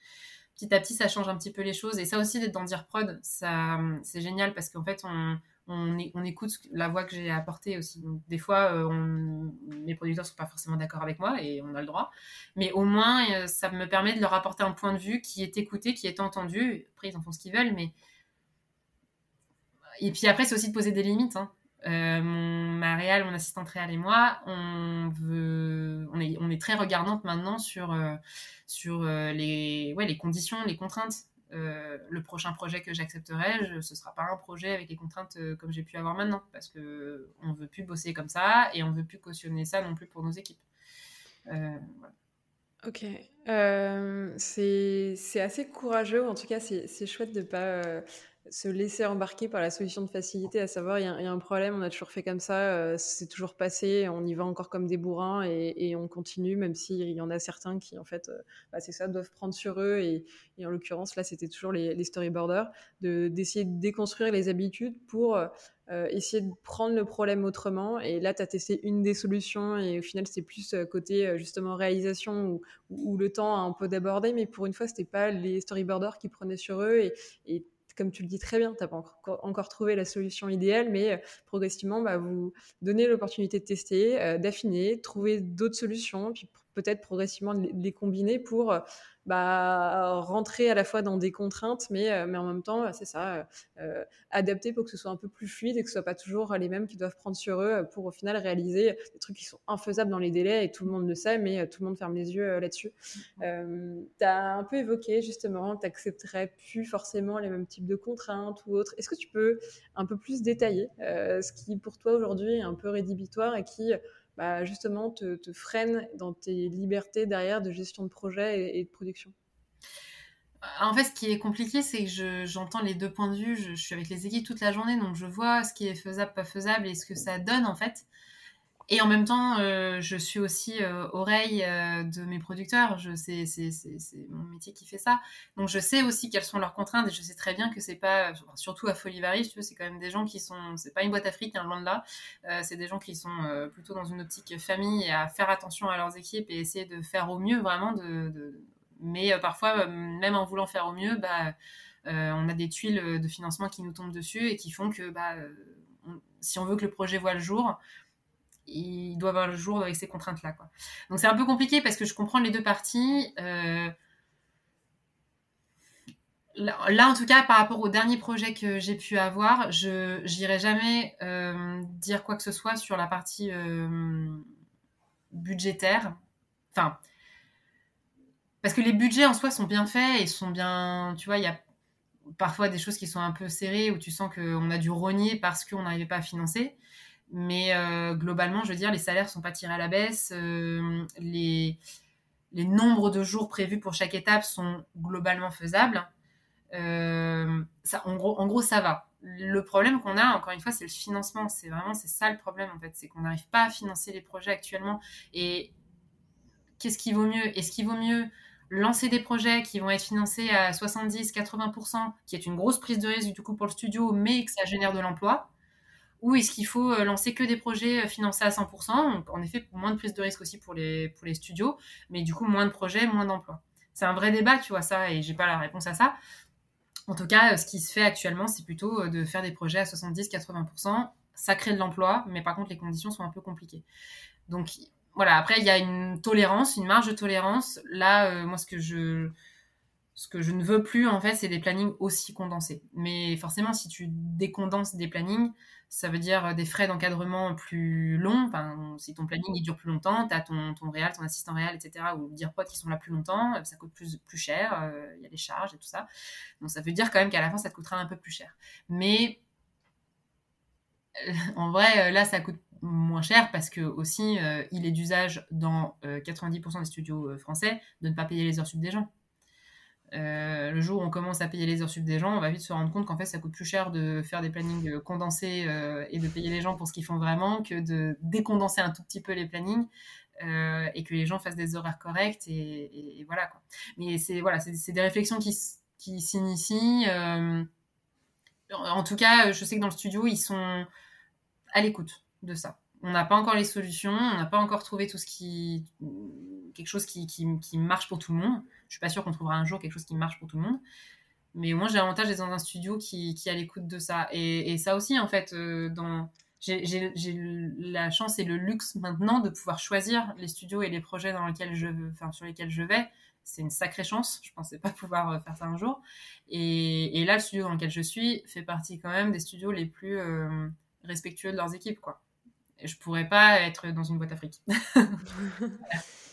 Petit à petit, ça change un petit peu les choses. Et ça aussi, d'être dans Dire Prod, ça, c'est génial parce qu'en fait, on, on, écoute la voix que j'ai apportée aussi. des fois, euh, mes producteurs ne sont pas forcément d'accord avec moi et on a le droit. Mais au moins, euh, ça me permet de leur apporter un point de vue qui est écouté, qui est entendu. Après, ils en font ce qu'ils veulent, mais et puis après, c'est aussi de poser des limites. Hein. Euh, mon, ma réal, mon assistante réelle et moi, on est, très regardante maintenant sur, euh, euh, les, conditions, les contraintes. le prochain projet que j'accepterai, ce ce sera pas un projet avec les contraintes comme j'ai pu avoir maintenant, parce que on veut plus bosser comme ça et on veut plus cautionner ça non plus pour nos équipes. Ok, c'est assez courageux, en tout cas c'est chouette de pas se laisser embarquer par la solution de facilité, à savoir il y, a un problème, on a toujours fait comme ça, euh, c'est toujours passé, on y va encore comme des bourrins et, on continue, même s'il y en a certains qui en fait, euh, bah, c'est ça, doivent prendre sur eux et, en l'occurrence là c'était toujours les, storyboarders, d'essayer de, déconstruire les habitudes pour euh, essayer de prendre le problème autrement. Et là tu as testé une des solutions et au final c'était plus côté justement réalisation où, le temps a un peu débordé mais pour une fois c'était pas les storyboarders qui prenaient sur eux et comme tu le dis très bien, tu n'as pas encore, trouvé la solution idéale, mais euh, progressivement, bah, vous donnez l'opportunité de tester, euh, d'affiner, trouver d'autres solutions, puis peut-être progressivement les combiner pour euh, bah, rentrer à la fois dans des contraintes, mais, euh, mais en même temps, c'est ça, euh, euh, adapter pour que ce soit un peu plus fluide et que ce soit pas toujours les mêmes qui doivent prendre sur eux pour au final réaliser des trucs qui sont infaisables dans les délais et tout le monde le sait, mais tout le monde ferme les yeux là-dessus. Mm-hmm. tu as un peu évoqué justement, tu n'accepterais plus forcément les mêmes types de contraintes ou autres. Est-ce que tu peux un peu plus détailler ce qui pour toi aujourd'hui est un peu rédhibitoire et qui bah, justement te, te, freine dans tes libertés derrière de gestion de projet et, de production en fait, ce qui est compliqué, c'est que j'entends les deux points de vue. Je, suis avec les équipes toute la journée, donc je vois ce qui est faisable, pas faisable et ce que ça donne en fait. Et en même temps, euh, je suis aussi euh, oreille euh, de mes producteurs. C'est, mon métier qui fait ça. Donc, je sais aussi quelles sont leurs contraintes et je sais très bien que c'est pas, surtout à Folivari, c'est quand même des gens qui sont, c'est pas une boîte afrique, hein, loin de là. c'est des gens qui sont plutôt dans une optique famille et à faire attention à leurs équipes et essayer de faire au mieux, vraiment. Mais parfois, même en voulant faire au mieux, bah, on a des tuiles de financement qui nous tombent dessus et qui font que, bah, si on veut que le projet voit le jour, il doit avoir le jour avec ces contraintes-là. Quoi. Donc c'est un peu compliqué parce que je comprends les deux parties. Euh, là, en tout cas, par rapport au dernier projet que j'ai pu avoir, je n'irai jamais euh, dire quoi que ce soit sur la partie euh, budgétaire. Enfin, parce que les budgets en soi sont bien faits et sont bien, tu vois, il y a parfois des choses qui sont un peu serrées où tu sens qu'on a dû rogner parce qu'on n'arrivait pas à financer. Mais euh, globalement, je veux dire, les salaires ne sont pas tirés à la baisse. Euh, les, les nombres de jours prévus pour chaque étape sont globalement faisables. Euh, ça, en, gros, en gros, ça va. Le problème qu'on a, encore une fois, c'est le financement. C'est vraiment c'est ça le problème en fait, c'est qu'on n'arrive pas à financer les projets actuellement. Et qu'est-ce qui vaut mieux? Est-ce qu'il vaut mieux lancer des projets qui vont être financés à 70-80%, qui est une grosse prise de risque du coup pour le studio, mais que ça génère de l'emploi ou est-ce qu'il faut euh, lancer que des projets euh, financés à 100% En effet, moins de prise de risque aussi pour les, pour les studios, mais du coup, moins de projets, moins d'emplois. C'est un vrai débat, tu vois, ça, et j'ai pas la réponse à ça. En tout cas, ce qui se fait actuellement, c'est plutôt euh, de faire des projets à 70-80%. Ça crée de l'emploi, mais par contre, les conditions sont un peu compliquées. Donc, voilà, après, il y a une tolérance, une marge de tolérance. Là, moi, ce que je ce que je ne veux plus, en fait, c'est des plannings aussi condensés. Mais forcément, si tu décondenses des plannings, ça veut dire des frais d'encadrement plus longs. Si ton planning dure plus longtemps, tu as ton, ton réal, ton assistant réel, etc., ou dire potes qui sont là plus longtemps, ça coûte plus, cher, euh, il y a les charges et tout ça. Donc ça veut dire quand même qu'à la fin, ça te coûtera un peu plus cher. Mais euh, en vrai, euh, là, ça coûte moins cher parce que aussi, il est d'usage dans 90% des studios français de ne pas payer les heures sub des gens. Euh, le jour où on commence à payer les heures sub des gens, on va vite se rendre compte qu'en fait, ça coûte plus cher de faire des plannings euh, condensés euh, et de payer les gens pour ce qu'ils font vraiment que de décondenser un tout petit peu les plannings et que les gens fassent des horaires corrects et, voilà. Quoi. Mais c'est voilà, c'est des réflexions qui, qui s'initient. en tout cas, je sais que dans le studio, ils sont à l'écoute de ça. On n'a pas encore les solutions, on n'a pas encore trouvé tout ce qui quelque chose qui, qui marche pour tout le monde. Je suis pas sûre qu'on trouvera un jour quelque chose qui marche pour tout le monde. Mais au moins, j'ai l'avantage d'être dans un studio qui, qui a l'écoute de ça. Et, et, ça aussi, en fait, euh, dans... j'ai la chance et le luxe maintenant de pouvoir choisir les studios et les projets dans lesquels je, enfin, sur lesquels je vais. C'est une sacrée chance. Je pensais pas pouvoir euh, faire ça un jour. Et, et, là, le studio dans lequel je suis fait partie quand même des studios les plus euh, respectueux de leurs équipes, quoi. Je pourrais pas être dans une boîte afrique.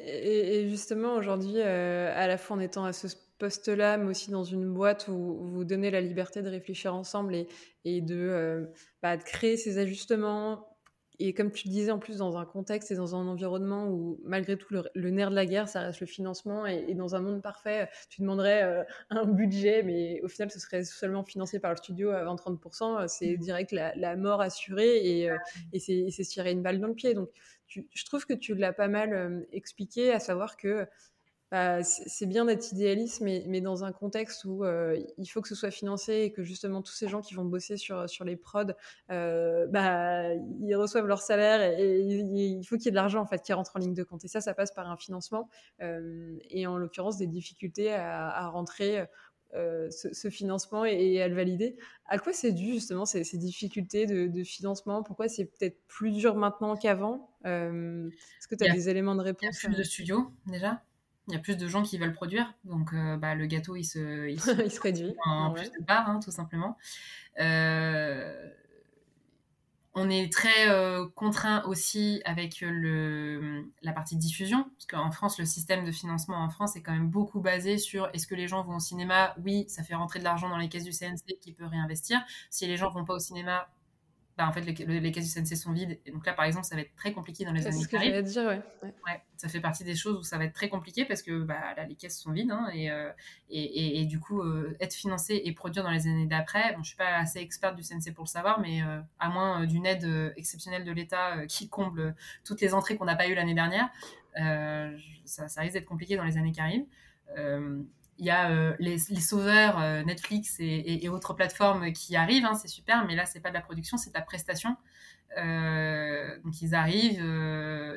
Et, justement, aujourd'hui, euh, à la fois en étant à ce poste-là, mais aussi dans une boîte où, vous donnez la liberté de réfléchir ensemble et, euh, bah, de, créer ces ajustements. Et comme tu le disais, en plus, dans un contexte et dans un environnement où, malgré tout, le, nerf de la guerre, ça reste le financement. Et, dans un monde parfait, tu demanderais euh, un budget, mais au final, ce serait seulement financé par le studio à 20-30%. C'est mmh. direct la, la, mort assurée et, et c'est se tirer une balle dans le pied. Donc, je trouve que tu l'as pas mal expliqué, à savoir que bah, c'est bien d'être idéaliste, mais, mais, dans un contexte où il faut que ce soit financé et que justement tous ces gens qui vont bosser sur, sur les prods, bah, ils reçoivent leur salaire et, il faut qu'il y ait de l'argent en fait qui rentre en ligne de compte. Et ça, ça passe par un financement et en l'occurrence des difficultés à, à rentrer euh, ce, financement et, à le valider. À quoi c'est dû justement ces, difficultés de, financement? Pourquoi c'est peut-être plus dur maintenant qu'avant? Euh, Est-ce que tu as des éléments de réponse Il y a plus de studios déjà? Il y a plus de gens qui veulent produire, donc euh, bah, le gâteau il se, il se, réduit en plus de part, hein, tout simplement. Euh, on est très euh, contraint aussi avec le, la partie diffusion, parce qu'en France, le système de financement en France est quand même beaucoup basé sur est-ce que les gens vont au cinéma? Oui, ça fait rentrer de l'argent dans les caisses du CNC qui peut réinvestir. Si les gens vont pas au cinéma, bah, en fait, les, les, caisses du CNC sont vides. Et donc là, par exemple, ça va être très compliqué dans les années qui arrivent. C'est ce que dire, ouais. ouais. Ça fait partie des choses où ça va être très compliqué parce que bah, là, les caisses sont vides. Hein, et, euh, et, et, et, du coup, euh, être financé et produire dans les années d'après, bon, je ne suis pas assez experte du CNC pour le savoir, mais euh, à moins d'une aide exceptionnelle de l'État qui comble toutes les entrées qu'on n'a pas eues l'année dernière, ça, ça, risque d'être compliqué dans les années qui arrivent il y a euh, les, sauveurs euh, Netflix et, autres plateformes qui arrivent, hein, c'est super, mais là, c'est pas de la production, c'est de la prestation. Euh, donc, ils arrivent,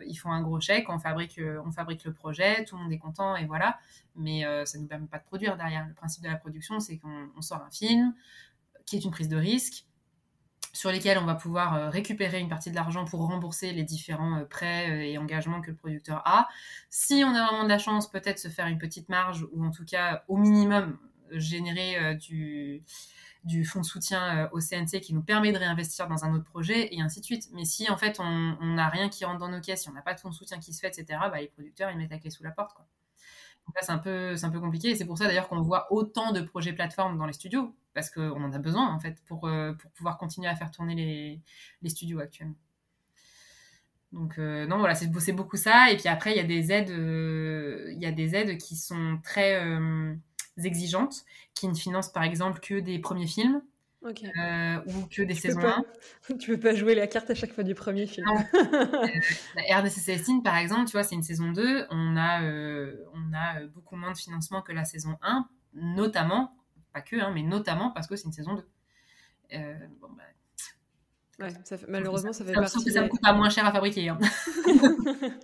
ils font un gros chèque, on fabrique, on fabrique le projet, tout le monde est content, et voilà. Mais ça ne nous permet pas de produire derrière. Le principe de la production, c'est qu'on sort un film qui est une prise de risque, sur lesquels on va pouvoir euh, récupérer une partie de l'argent pour rembourser les différents euh, prêts euh, et engagements que le producteur a. Si on a vraiment de la chance, peut-être se faire une petite marge ou en tout cas au minimum générer du, fonds de soutien au CNC qui nous permet de réinvestir dans un autre projet et ainsi de suite. Mais si en fait on n'a rien qui rentre dans nos caisses, si on n'a pas de fonds de soutien qui se fait, etc., bah, les producteurs ils mettent la clé sous la porte. Donc là c'est un un peu compliqué et c'est pour ça d'ailleurs qu'on voit autant de projets plateformes dans les studios parce qu'on en a besoin en fait pour, euh, pour pouvoir continuer à faire tourner les, les studios actuellement. Donc euh, non voilà c'est beaucoup ça et puis après il y a des aides euh, il y a des aides qui sont très exigeantes qui ne financent par exemple que des premiers films ou que des saisons 1. Tu peux pas jouer la carte à chaque fois du premier film. RDC Célestine, par exemple, tu vois, c'est une saison 2. On a, on a beaucoup moins de financement que la saison 1, notamment pas que, hein, mais notamment parce que c'est une saison 2. Euh, bon, bah, ouais, ça fait, malheureusement, ça, fait partie. Que ça me coûte pas moins cher à fabriquer. Hein.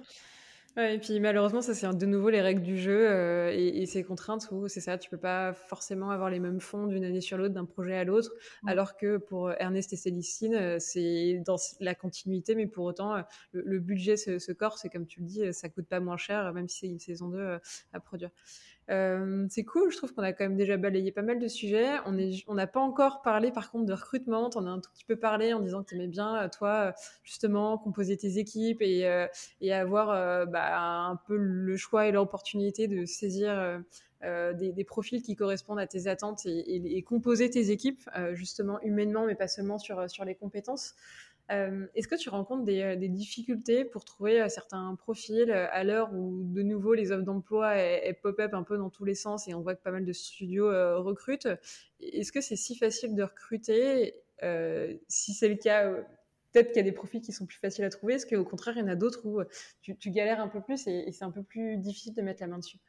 Ouais, et puis malheureusement, ça c'est de nouveau les règles du jeu euh, et, et, ces contraintes où c'est ça, tu peux pas forcément avoir les mêmes fonds d'une année sur l'autre, d'un projet à l'autre, alors que pour Ernest et Célestine, euh, c'est dans la continuité, mais pour autant, le, le budget se, se corse et comme tu le dis, ça coûte pas moins cher, même si c'est une saison 2 à produire. Euh, c'est cool, je trouve qu'on a quand même déjà balayé pas mal de sujets. On n'a pas encore parlé par contre de recrutement, on a un tout petit peu parlé en disant que tu aimais bien, euh, toi, justement, composer tes équipes et, euh, avoir euh, bah, un peu le choix et l'opportunité de saisir euh, des, profils qui correspondent à tes attentes et, composer tes équipes, justement humainement, mais pas seulement sur les compétences. Euh, est-ce que tu rencontres des, euh, des, difficultés pour trouver euh, certains profils à l'heure où de nouveau les offres d'emploi pop-up un peu dans tous les sens et on voit que pas mal de studios recrutent? Est-ce que c'est si facile de recruter Si c'est le cas, peut-être qu'il y a des profils qui sont plus faciles à trouver. Est-ce qu'au contraire, il y en a d'autres où tu, tu, galères un peu plus et, et c'est un peu plus difficile de mettre la main dessus?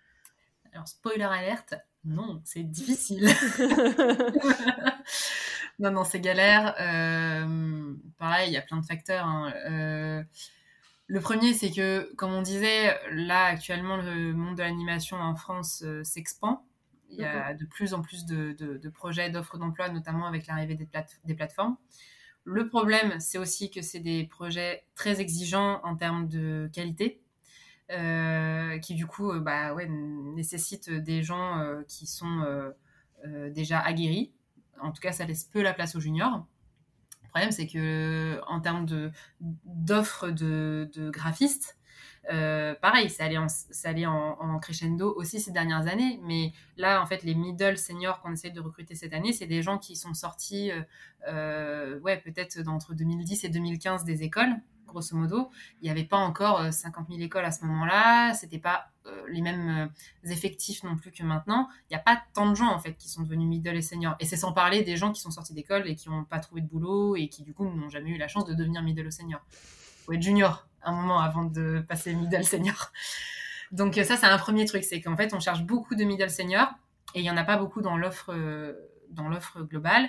Alors, spoiler alerte, non, c'est difficile. non, non, c'est galère. Euh, pareil, il y a plein de facteurs. Hein. Euh, le premier, c'est que, comme on disait, là, actuellement, le monde de l'animation en France euh, s'expand. Il y a de plus en plus de, de, projets, d'offres d'emploi, notamment avec l'arrivée des, plate des plateformes. Le problème, c'est aussi que c'est des projets très exigeants en termes de qualité. Euh, qui du coup bah, ouais, nécessitent des gens euh, qui sont euh, déjà aguerris en tout cas, ça laisse peu la place aux juniors. Le problème, c'est que en termes d'offres de, graphistes, euh, pareil, ça allait, en, crescendo aussi ces dernières années. Mais là, en fait, les middle seniors qu'on essaie de recruter cette année, c'est des gens qui sont sortis, euh, ouais, peut-être entre 2010 et 2015 des écoles, grosso modo. Il n'y avait pas encore 50 000 écoles à ce moment-là. C'était pas euh, les mêmes euh, effectifs non plus que maintenant. Il n'y a pas tant de gens en fait qui sont devenus middle et senior. Et c'est sans parler des gens qui sont sortis d'école et qui n'ont pas trouvé de boulot et qui du coup n'ont jamais eu la chance de devenir middle ou senior. Ou être junior un moment avant de passer middle senior. Donc ça c'est un premier truc, c'est qu'en fait on cherche beaucoup de middle senior et il n'y en a pas beaucoup dans l'offre euh, dans l'offre globale.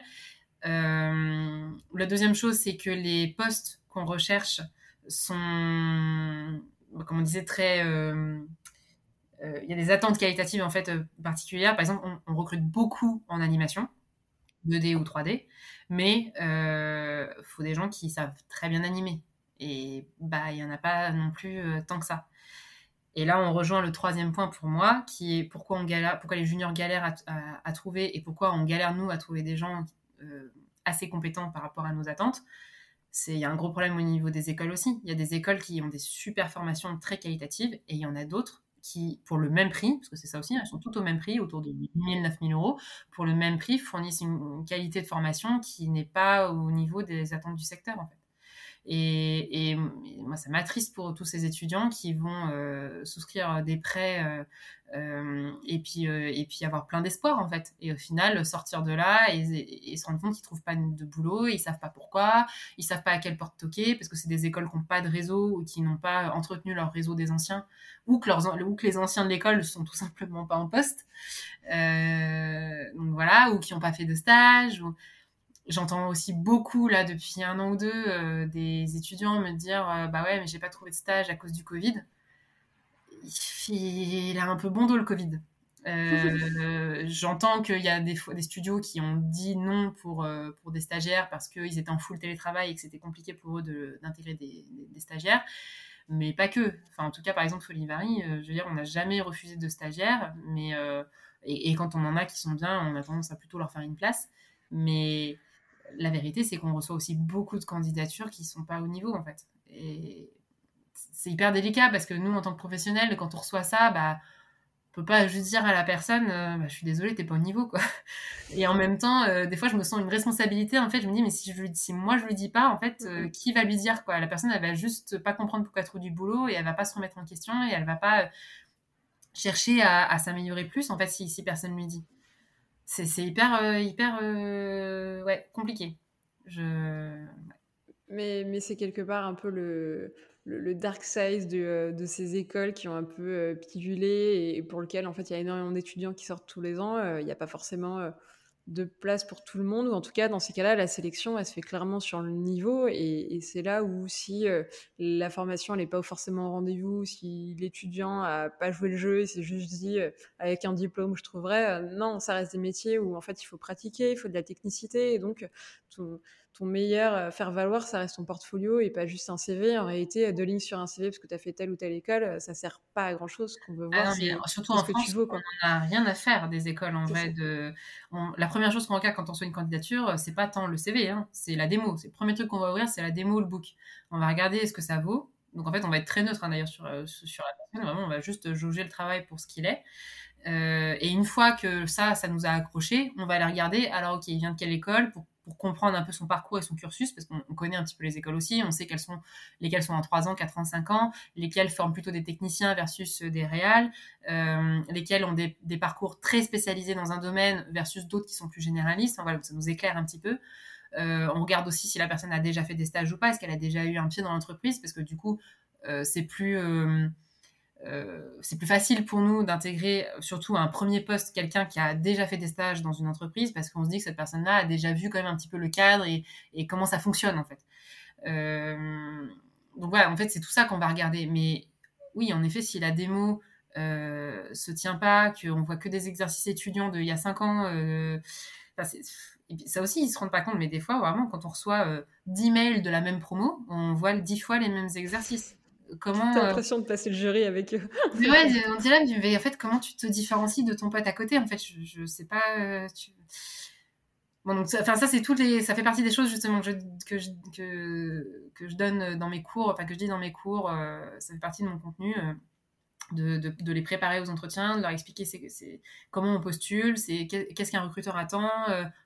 Euh, la deuxième chose, c'est que les postes qu'on recherche sont, comme on disait, très euh, euh, il y a des attentes qualitatives en fait euh, particulières. Par exemple, on, recrute beaucoup en animation, 2D ou 3D, mais il euh, faut des gens qui savent très bien animer. Et bah, il n'y en a pas non plus euh, tant que ça. Et là, on rejoint le troisième point pour moi, qui est pourquoi, les juniors galèrent à, trouver et pourquoi on galère, nous, à trouver des gens euh, assez compétents par rapport à nos attentes. Il y a un gros problème au niveau des écoles aussi. Il y a des écoles qui ont des super formations très qualitatives et il y en a d'autres qui, pour le même prix, parce que c'est ça aussi, hein, elles sont toutes au même prix, autour de 8 000, 9 000 euros, pour le même prix, fournissent une, qualité de formation qui n'est pas au niveau des attentes du secteur, en fait. Et, moi, ça m'attriste pour tous ces étudiants qui vont euh, souscrire des prêts euh, euh, et, puis, et puis avoir plein d'espoir, en fait. Et au final, sortir de là et, se rendre compte qu'ils trouvent pas de boulot, ils savent pas pourquoi, ils savent pas à quelle porte toquer, parce que c'est des écoles qui n'ont pas de réseau ou qui n'ont pas entretenu leur réseau des anciens, ou que, les anciens de l'école sont tout simplement pas en poste. donc voilà, ou qui n'ont pas fait de stage. J'entends aussi beaucoup là depuis un an ou deux euh, des étudiants me dire euh, bah ouais mais j'ai pas trouvé de stage à cause du Covid. Il a un peu bon dos le Covid. Euh, j'entends qu'il y a des, des studios qui ont dit non pour, pour des stagiaires parce qu'ils étaient en full télétravail et que c'était compliqué pour eux d'intégrer des, des, stagiaires. Mais pas que. Enfin, en tout cas, par exemple, Folivari, je veux dire, on n'a jamais refusé de stagiaires. Mais, et, et, quand on en a qui sont bien, on a tendance à plutôt leur faire une place. Mais la vérité, c'est qu'on reçoit aussi beaucoup de candidatures qui ne sont pas au niveau, en fait. Et c'est hyper délicat parce que nous, en tant que professionnels, quand on reçoit ça, bah, on peut pas juste dire à la personne, euh, bah, je suis désolée, t'es pas au niveau, quoi. Et en même temps, euh, des fois, je me sens une responsabilité. En fait, je me dis, mais si, je si moi je lui dis pas, en fait, euh, qui va lui dire, quoi? La personne, elle va juste pas comprendre pourquoi elle trouve du boulot et elle va pas se remettre en question et elle va pas chercher à, s'améliorer plus, en fait, si, si personne lui dit c'est hyper, euh, hyper euh, ouais, compliqué. Je... Mais, mais c'est quelque part un peu le, le, dark side de, euh, de, ces écoles qui ont un peu pilulé et pour lequel en fait il y a énormément d'étudiants qui sortent tous les ans. Il n'y a pas forcément de place pour tout le monde, ou en tout cas, dans ces cas-là, la sélection, elle se fait clairement sur le niveau, et, c'est là où si euh, la formation, n'est pas forcément au rendez-vous, si l'étudiant a pas joué le jeu, et c'est juste dit, euh, avec un diplôme, je trouverais, euh, non, ça reste des métiers où, en fait, il faut pratiquer, il faut de la technicité, et donc, tout, ton meilleur euh, faire valoir, ça reste ton portfolio et pas juste un CV. En réalité, deux lignes sur un CV parce que tu as fait telle ou telle école, euh, ça sert pas à grand chose. qu'on veut ah voir. surtout en France, on n'a rien à faire des écoles en vrai. De... La première chose qu'on regarde quand on soit une candidature, euh, c'est pas tant le CV, hein, c'est la démo. C'est le premier truc qu'on va ouvrir, c'est la démo, le book. On va regarder ce que ça vaut. Donc en fait, on va être très neutre hein, d'ailleurs sur, sur la personne. Vraiment, on va juste jauger le travail pour ce qu'il est. et une fois que ça, ça nous a accroché, on va aller regarder. Alors ok, il vient de quelle école pour pour comprendre un peu son parcours et son cursus, parce qu'on connaît un petit peu les écoles aussi, on sait quelles sont, lesquelles sont en 3 ans, 4 ans, 5 ans, lesquelles forment plutôt des techniciens versus des réals, euh, lesquelles ont des, parcours très spécialisés dans un domaine versus d'autres qui sont plus généralistes. voilà, ça nous éclaire un petit peu. Euh, on regarde aussi si la personne a déjà fait des stages ou pas, est-ce qu'elle a déjà eu un pied dans l'entreprise, parce que du coup, euh, c'est plus euh, c'est plus facile pour nous d'intégrer surtout à un premier poste quelqu'un qui a déjà fait des stages dans une entreprise parce qu'on se dit que cette personne-là a déjà vu quand même un petit peu le cadre et, comment ça fonctionne en fait. Euh, donc voilà, en fait c'est tout ça qu'on va regarder. Mais oui, en effet, si la démo euh, se tient pas, qu'on voit que des exercices étudiants d'il y a 5 ans, euh, ça aussi ils se rendent pas compte, mais des fois vraiment quand on reçoit 10 mails de la même promo, on voit 10 fois les mêmes exercices comment T'as euh, l'impression de passer le jury avec eux. mais ouais, on dirait, mais en fait, comment tu te différencies de ton pote à côté En fait, je, je sais pas. Euh, bon, donc, ça, enfin, ça, c'est toutes les, ça fait partie des choses justement que je, que je, que, que je donne dans mes cours, enfin que je dis dans mes cours. Euh, ça fait partie de mon contenu. de, de, de, les préparer aux entretiens, de leur expliquer c'est, comment on postule, c'est qu'est-ce qu'un recruteur attend,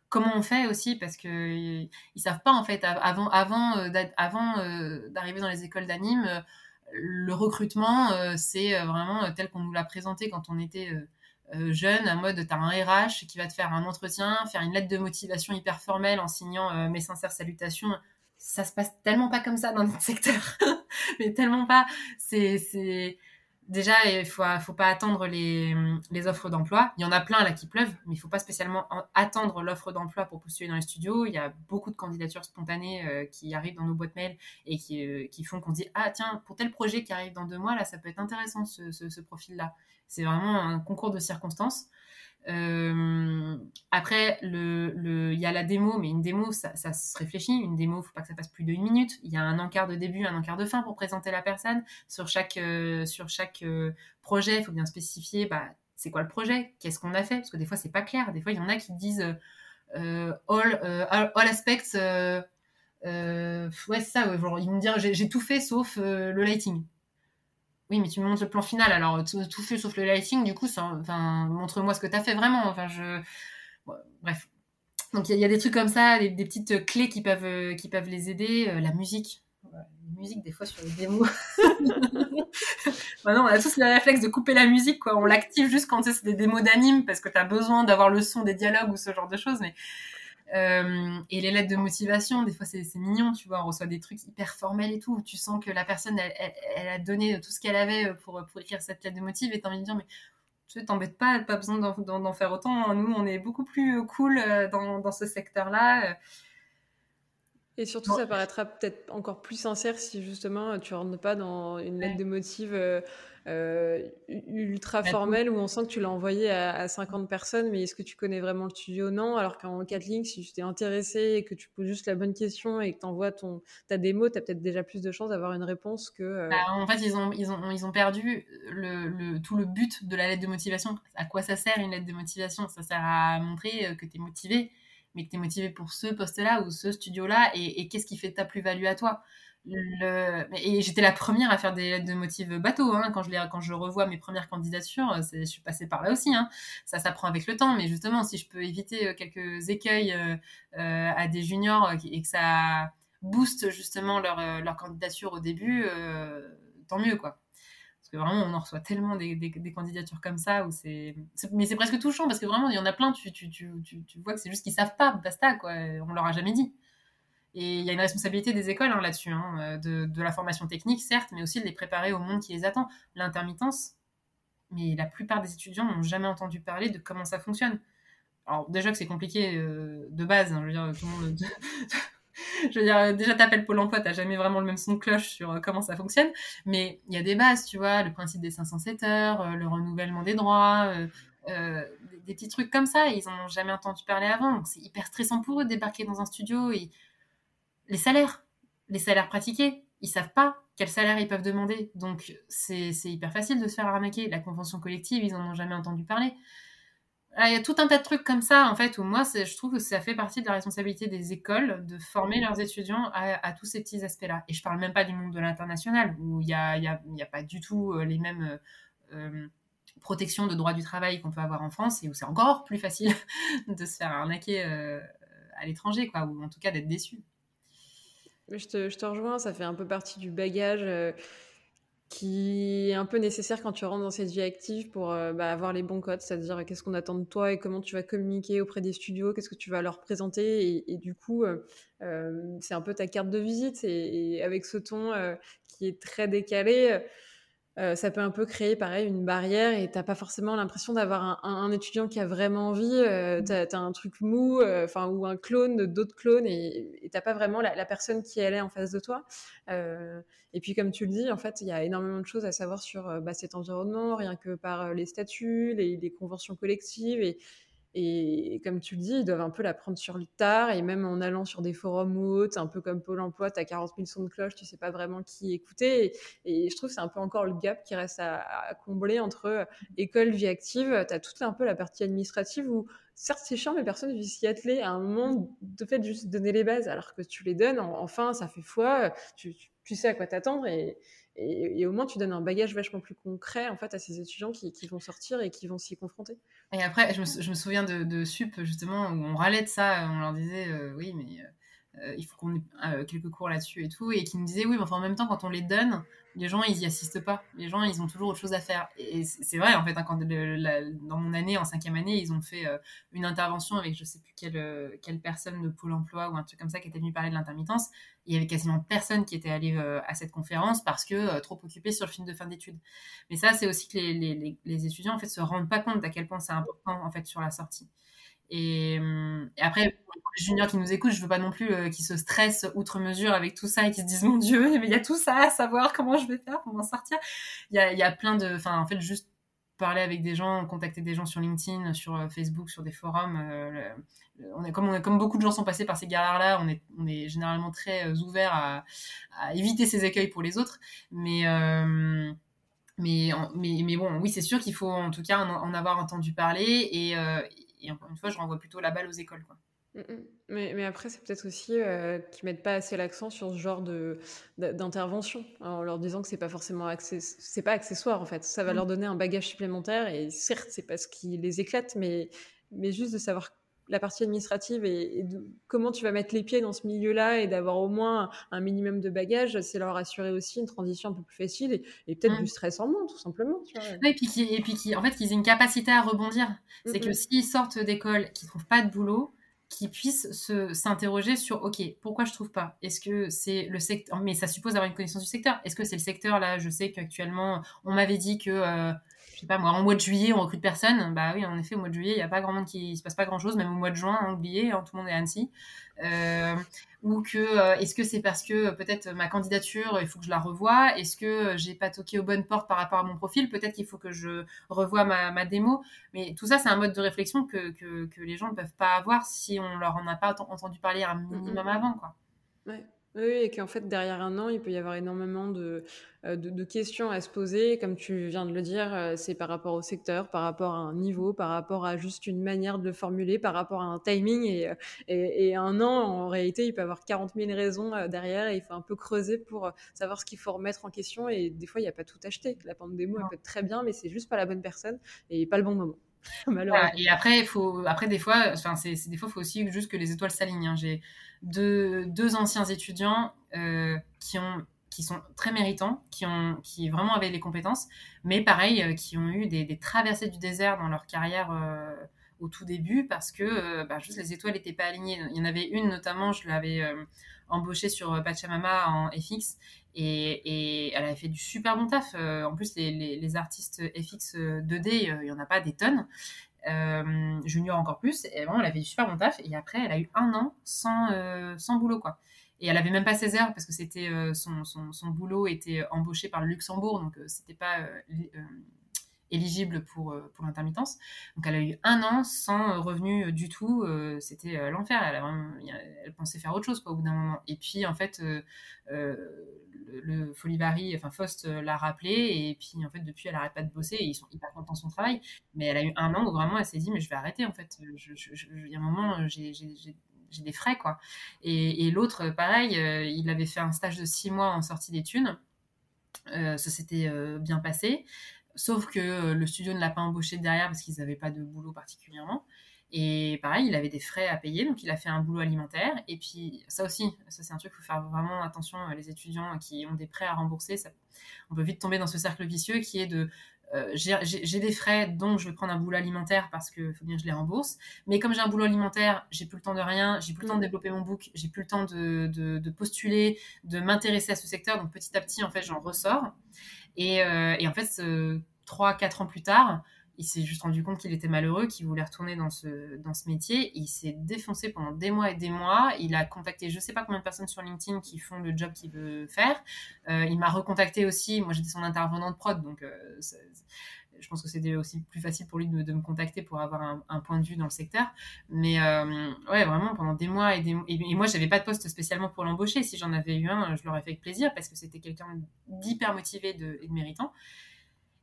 comment on fait aussi parce que ils, savent pas en fait avant avant avant d'arriver dans les écoles d'anime le recrutement, euh, c'est euh, vraiment euh, tel qu'on nous l'a présenté quand on était jeune, un mode, tu as un RH qui va te faire un entretien, faire une lettre de motivation hyper formelle en signant mes sincères salutations. Ça se passe tellement pas comme ça dans notre secteur, mais tellement pas. C'est déjà, il faut, faut pas attendre les, offres d'emploi. Il y en a plein là qui pleuvent, mais il faut pas spécialement attendre l'offre d'emploi pour postuler dans les studios. Il y a beaucoup de candidatures spontanées euh, qui arrivent dans nos boîtes mail et qui, euh, font qu'on dit Ah, tiens, pour tel projet qui arrive dans deux mois, là, ça peut être intéressant ce, ce profil-là. C'est vraiment un concours de circonstances. Euh, après, il y a la démo, mais une démo, ça, se réfléchit. Une démo, faut pas que ça passe plus d'une minute. Il y a un encart de début, un encart de fin pour présenter la personne. Sur chaque, euh, euh, projet, il faut bien spécifier bah, c'est quoi le projet, qu'est-ce qu'on a fait, parce que des fois, c'est pas clair. Des fois, il y en a qui disent all, all, aspects. ouais, ça. Ils vont me dire j'ai tout fait sauf le lighting. Oui, mais tu me montres le plan final, alors tout, fait sauf le lighting, du coup, montre-moi ce que tu as fait vraiment. Enfin, je... bref. Donc il y, a des trucs comme ça, des, petites clés qui peuvent, qui peuvent les aider. Euh, la musique. La musique, des fois, sur les démos. Maintenant, on a tous le réflexe de couper la musique. On l'active juste quand c'est des démos d'anime parce que tu as besoin d'avoir le son des dialogues ou ce genre de choses. Mais euh, et les lettres de motivation, des fois c'est mignon, tu vois, on reçoit des trucs hyper formels et tout, tu sens que la personne, elle, a donné tout ce qu'elle avait pour, pour écrire cette lettre de motive et t'as envie de dire, mais tu t'embêtes pas, pas besoin d'en faire autant, nous on est beaucoup plus cool euh, dans, dans ce secteur-là. Et surtout, ça paraîtra peut-être encore plus sincère si justement tu rentres pas dans une lettre de motive euh, euh, ultra formelle où on sent que tu l'as envoyé à, 50 personnes, mais est-ce que tu connais vraiment le studio? Non. Alors qu'en 4 lignes, si tu t'es intéressé et que tu poses juste la bonne question et que tu envoies ton, ta démo, tu as peut-être déjà plus de chances d'avoir une réponse que. Euh, bah, en fait, ils ont, ils ont, ils ont perdu le, tout le but de la lettre de motivation. À quoi ça sert une lettre de motivation? Ça sert à montrer que tu es motivé mais que tu es motivé pour ce poste-là ou ce studio-là, et, qu'est-ce qui fait ta plus-value à toi? Et j'étais la première à faire des lettres de motifs bateau. Hein, quand, je revois mes premières candidatures, je suis passée par là aussi. Hein. Ça s'apprend avec le temps, mais justement, si je peux éviter euh, quelques écueils euh, euh, à des juniors et que ça booste justement leur, candidature au début, tant mieux, quoi que vraiment, on en reçoit tellement des, candidatures comme ça, où c'est, mais c'est presque touchant, parce que vraiment, il y en a plein, tu, tu, tu, tu vois que c'est juste qu'ils savent pas, basta, quoi, on leur a jamais dit. Et il y a une responsabilité des écoles hein, là-dessus, hein, de, de, la formation technique, certes, mais aussi de les préparer au monde qui les attend. L'intermittence, mais la plupart des étudiants n'ont jamais entendu parler de comment ça fonctionne. Alors déjà que c'est compliqué euh, de base, hein, je veux dire, tout le monde... je veux dire, déjà, t'appelles Pôle emploi, t'as jamais vraiment le même son de cloche sur euh, comment ça fonctionne. Mais il y a des bases, tu vois, le principe des 507 heures, euh, le renouvellement des droits, euh, des, petits trucs comme ça. Ils en ont jamais entendu parler avant. Donc, c'est hyper stressant pour eux de débarquer dans un studio. Et... Les salaires, les salaires pratiqués, ils savent pas quel salaire ils peuvent demander. Donc, c'est hyper facile de se faire arnaquer. La convention collective, ils en ont jamais entendu parler. Ah, il y a tout un tas de trucs comme ça, en fait, où moi, je trouve que ça fait partie de la responsabilité des écoles de former leurs étudiants à, tous ces petits aspects-là. Et je parle même pas du monde de l'international, où il n'y a, pas du tout euh, les mêmes euh, euh, protections de droit du travail qu'on peut avoir en France, et où c'est encore plus facile de se faire arnaquer à l'étranger, quoi, ou en tout cas d'être déçu. Je te, rejoins, ça fait un peu partie du bagage qui est un peu nécessaire quand tu rentres dans cette vie active pour euh, bah, avoir les bons codes, c'est-à-dire qu'est-ce qu'on attend de toi et comment tu vas communiquer auprès des studios, qu'est-ce que tu vas leur présenter. Et, du coup, euh, euh, c'est un peu ta carte de visite. Et, avec ce ton qui est très décalé, euh, ça peut un peu créer pareil une barrière et t'as pas forcément l'impression d'avoir un, étudiant qui a vraiment envie. Euh, t'as as un truc mou, euh, enfin ou un clone d'autres clones et t'as pas vraiment la, personne qui elle est en face de toi. et puis comme tu le dis, en fait, il y a énormément de choses à savoir sur bah, cet environnement, rien que par les statuts, les, les conventions collectives et, et comme tu le dis, ils doivent un peu la prendre sur le tard. Et même en allant sur des forums ou autres, un peu comme Pôle emploi, tu as 40 000 sons de cloche, tu sais pas vraiment qui écouter. Et, je trouve que c'est un peu encore le gap qui reste à, combler entre euh, école, vie active. Tu as toute un peu la partie administrative où, certes, c'est chiant, mais personne ne s'y atteler. À un moment, de fait, juste donner les bases, alors que tu les donnes, enfin, ça fait foi. Tu, tu sais à quoi t'attendre. Et, et, au moins, tu donnes un bagage vachement plus concret en fait à ces étudiants qui, vont sortir et qui vont s'y confronter. Et après, je me, souviens de, Sup justement où on râlait de ça, on leur disait euh, oui, mais euh, euh, il faut qu'on ait quelques cours là-dessus et tout, et qui nous disaient oui, mais enfin en même temps, quand on les donne, les gens ils y assistent pas. Les gens ils ont toujours autre chose à faire. Et c'est vrai en fait, hein, quand dans mon année, en cinquième année, ils ont fait une intervention avec je sais plus quelle, quelle personne de Pôle Emploi ou un truc comme ça qui était venu parler de l'intermittence il y avait quasiment personne qui était allé euh, à cette conférence parce que euh, trop occupé sur le film de fin d'études. Mais ça, c'est aussi que les, les, les, étudiants en fait se rendent pas compte à quel point c'est important en fait sur la sortie. Et, hum, après, pour les juniors qui nous écoutent, je veux pas non plus euh, qu'ils se stressent outre mesure avec tout ça et qu'ils se disent mon Dieu, mais il y a tout ça à savoir comment je vais faire pour m'en sortir? Il y a, y a plein de, enfin en fait juste parler avec des gens, contacter des gens sur LinkedIn, sur Facebook, sur des forums on est, comme, comme beaucoup de gens sont passés par ces galères-là, on est, on est généralement très euh, ouvert à, éviter ces écueils pour les autres. Mais, euh, mais, mais, mais, bon, oui, c'est sûr qu'il faut en tout cas en, avoir entendu parler. Et, euh, et, encore une fois, je renvoie plutôt la balle aux écoles. Quoi. Mmh mais, mais, après, c'est peut-être aussi euh, qu'ils mettent pas assez l'accent sur ce genre de, d'intervention, en leur disant que c'est pas forcément c'est pas accessoire en fait. Ça va mmh. leur donner un bagage supplémentaire et certes, c'est pas ce qui les éclate, mais, mais juste de savoir la partie administrative et, comment tu vas mettre les pieds dans ce milieu-là et d'avoir au moins un minimum de bagages, c'est leur assurer aussi une transition un peu plus facile et, peut-être du stress en moins, tout simplement. et puis, qui, et puis qui, en fait, qu'ils aient une capacité à rebondir. C'est que s'ils sortent d'école, qu'ils trouvent pas de boulot, qui puissent s'interroger sur ok pourquoi je trouve pas? Est-ce que c'est le secteur mais ça suppose d'avoir une connaissance du secteur est-ce que c'est le secteur là je sais qu'actuellement on m'avait dit que euh, sais pas moi en mois de juillet on recrute personne. Bah oui en effet au mois de juillet il y a pas grand monde qui il se passe pas grand chose même au mois de juin hein, oublié hein, tout le monde est à Annecy. Euh, ou que euh, est-ce que c'est parce que euh, peut-être ma candidature il faut que je la revoie? Est-ce que j'ai pas toqué aux bonnes portes par rapport à mon profil? Peut-être qu'il faut que je revoie ma, ma démo. Mais tout ça c'est un mode de réflexion que, que, que, les gens ne peuvent pas avoir si on leur en a pas entendu parler un minimum avant quoi. Ouais. Oui, et qu'en fait, derrière un an, il peut y avoir énormément de, euh, de, questions à se poser. Comme tu viens de le dire, euh, c'est par rapport au secteur, par rapport à un niveau, par rapport à juste une manière de le formuler, par rapport à un timing. Et, euh, et, un an, en réalité, il peut y avoir 40 000 raisons derrière et il faut un peu creuser pour savoir ce qu'il faut remettre en question. Et des fois, il n'y a pas tout acheté. La pente démo, elle peut être très bien, mais c'est juste pas la bonne personne et pas le bon moment. et après, faut, après des fois, enfin, c'est, des fois, faut aussi juste que les étoiles s'alignent. Hein. J'ai deux, deux, anciens étudiants euh, qui ont qui sont très méritants, qui, ont, qui vraiment avaient les compétences, mais pareil, euh, qui ont eu des, des, traversées du désert dans leur carrière euh, au tout début parce que bah, juste les étoiles n'étaient pas alignées. Il y en avait une notamment, je l'avais embauchée sur Pachamama en FX et, elle avait fait du super bon taf. en plus, les, artistes FX 2D, il n'y en a pas des tonnes. Euh, junior encore plus. Et vraiment, elle avait du super bon taf. Et après, elle a eu un an sans, euh, sans boulot, quoi. Et elle avait même pas 16 heures parce que c'était euh, son, son, son, boulot était embauché par le Luxembourg, donc c'était pas éligible pour, pour l'intermittence. Donc elle a eu un an sans revenu du tout. c'était l'enfer. Elle, pensait faire autre chose au bout d'un moment. Et puis en fait, le Folivari, enfin Faust euh, l'a rappelé, et puis en fait depuis elle arrête pas de bosser, et ils sont hyper contents de son travail, mais elle a eu un an où vraiment elle s'est dit mais je vais arrêter en fait, il y a un moment j'ai des frais quoi. Et, l'autre pareil, euh, il avait fait un stage de six mois en sortie d'études, euh, ça s'était bien passé, sauf que le studio ne l'a pas embauché derrière parce qu'ils n'avaient pas de boulot particulièrement. Et pareil, il avait des frais à payer, donc il a fait un boulot alimentaire. Et puis ça aussi, ça c'est un truc, il faut faire vraiment attention. Les étudiants qui ont des prêts à rembourser, ça, on peut vite tomber dans ce cercle vicieux qui est de euh, j'ai des frais, donc je vais prendre un boulot alimentaire parce qu'il faut bien que je les rembourse. Mais comme j'ai un boulot alimentaire, j'ai plus le temps de rien, j'ai plus le temps de mm. développer mon book, j'ai plus le temps de, de, postuler, de m'intéresser à ce secteur. Donc petit à petit, en fait, j'en ressors. Et, euh, et en fait, trois, quatre ans plus tard, il s'est juste rendu compte qu'il était malheureux, qu'il voulait retourner dans ce, dans ce métier. Il s'est défoncé pendant des mois et des mois. Il a contacté je sais pas combien de personnes sur LinkedIn qui font le job qu'il veut faire. Euh, il m'a recontacté aussi. Moi, j'étais son intervenant de prod, donc euh, je pense que c'était aussi plus facile pour lui de, me contacter pour avoir un, point de vue dans le secteur. Mais euh, ouais, vraiment, pendant des mois et des mois. Et, moi, j'avais pas de poste spécialement pour l'embaucher. Si j'en avais eu un, je l'aurais fait avec plaisir parce que c'était quelqu'un d'hyper motivé et de méritant.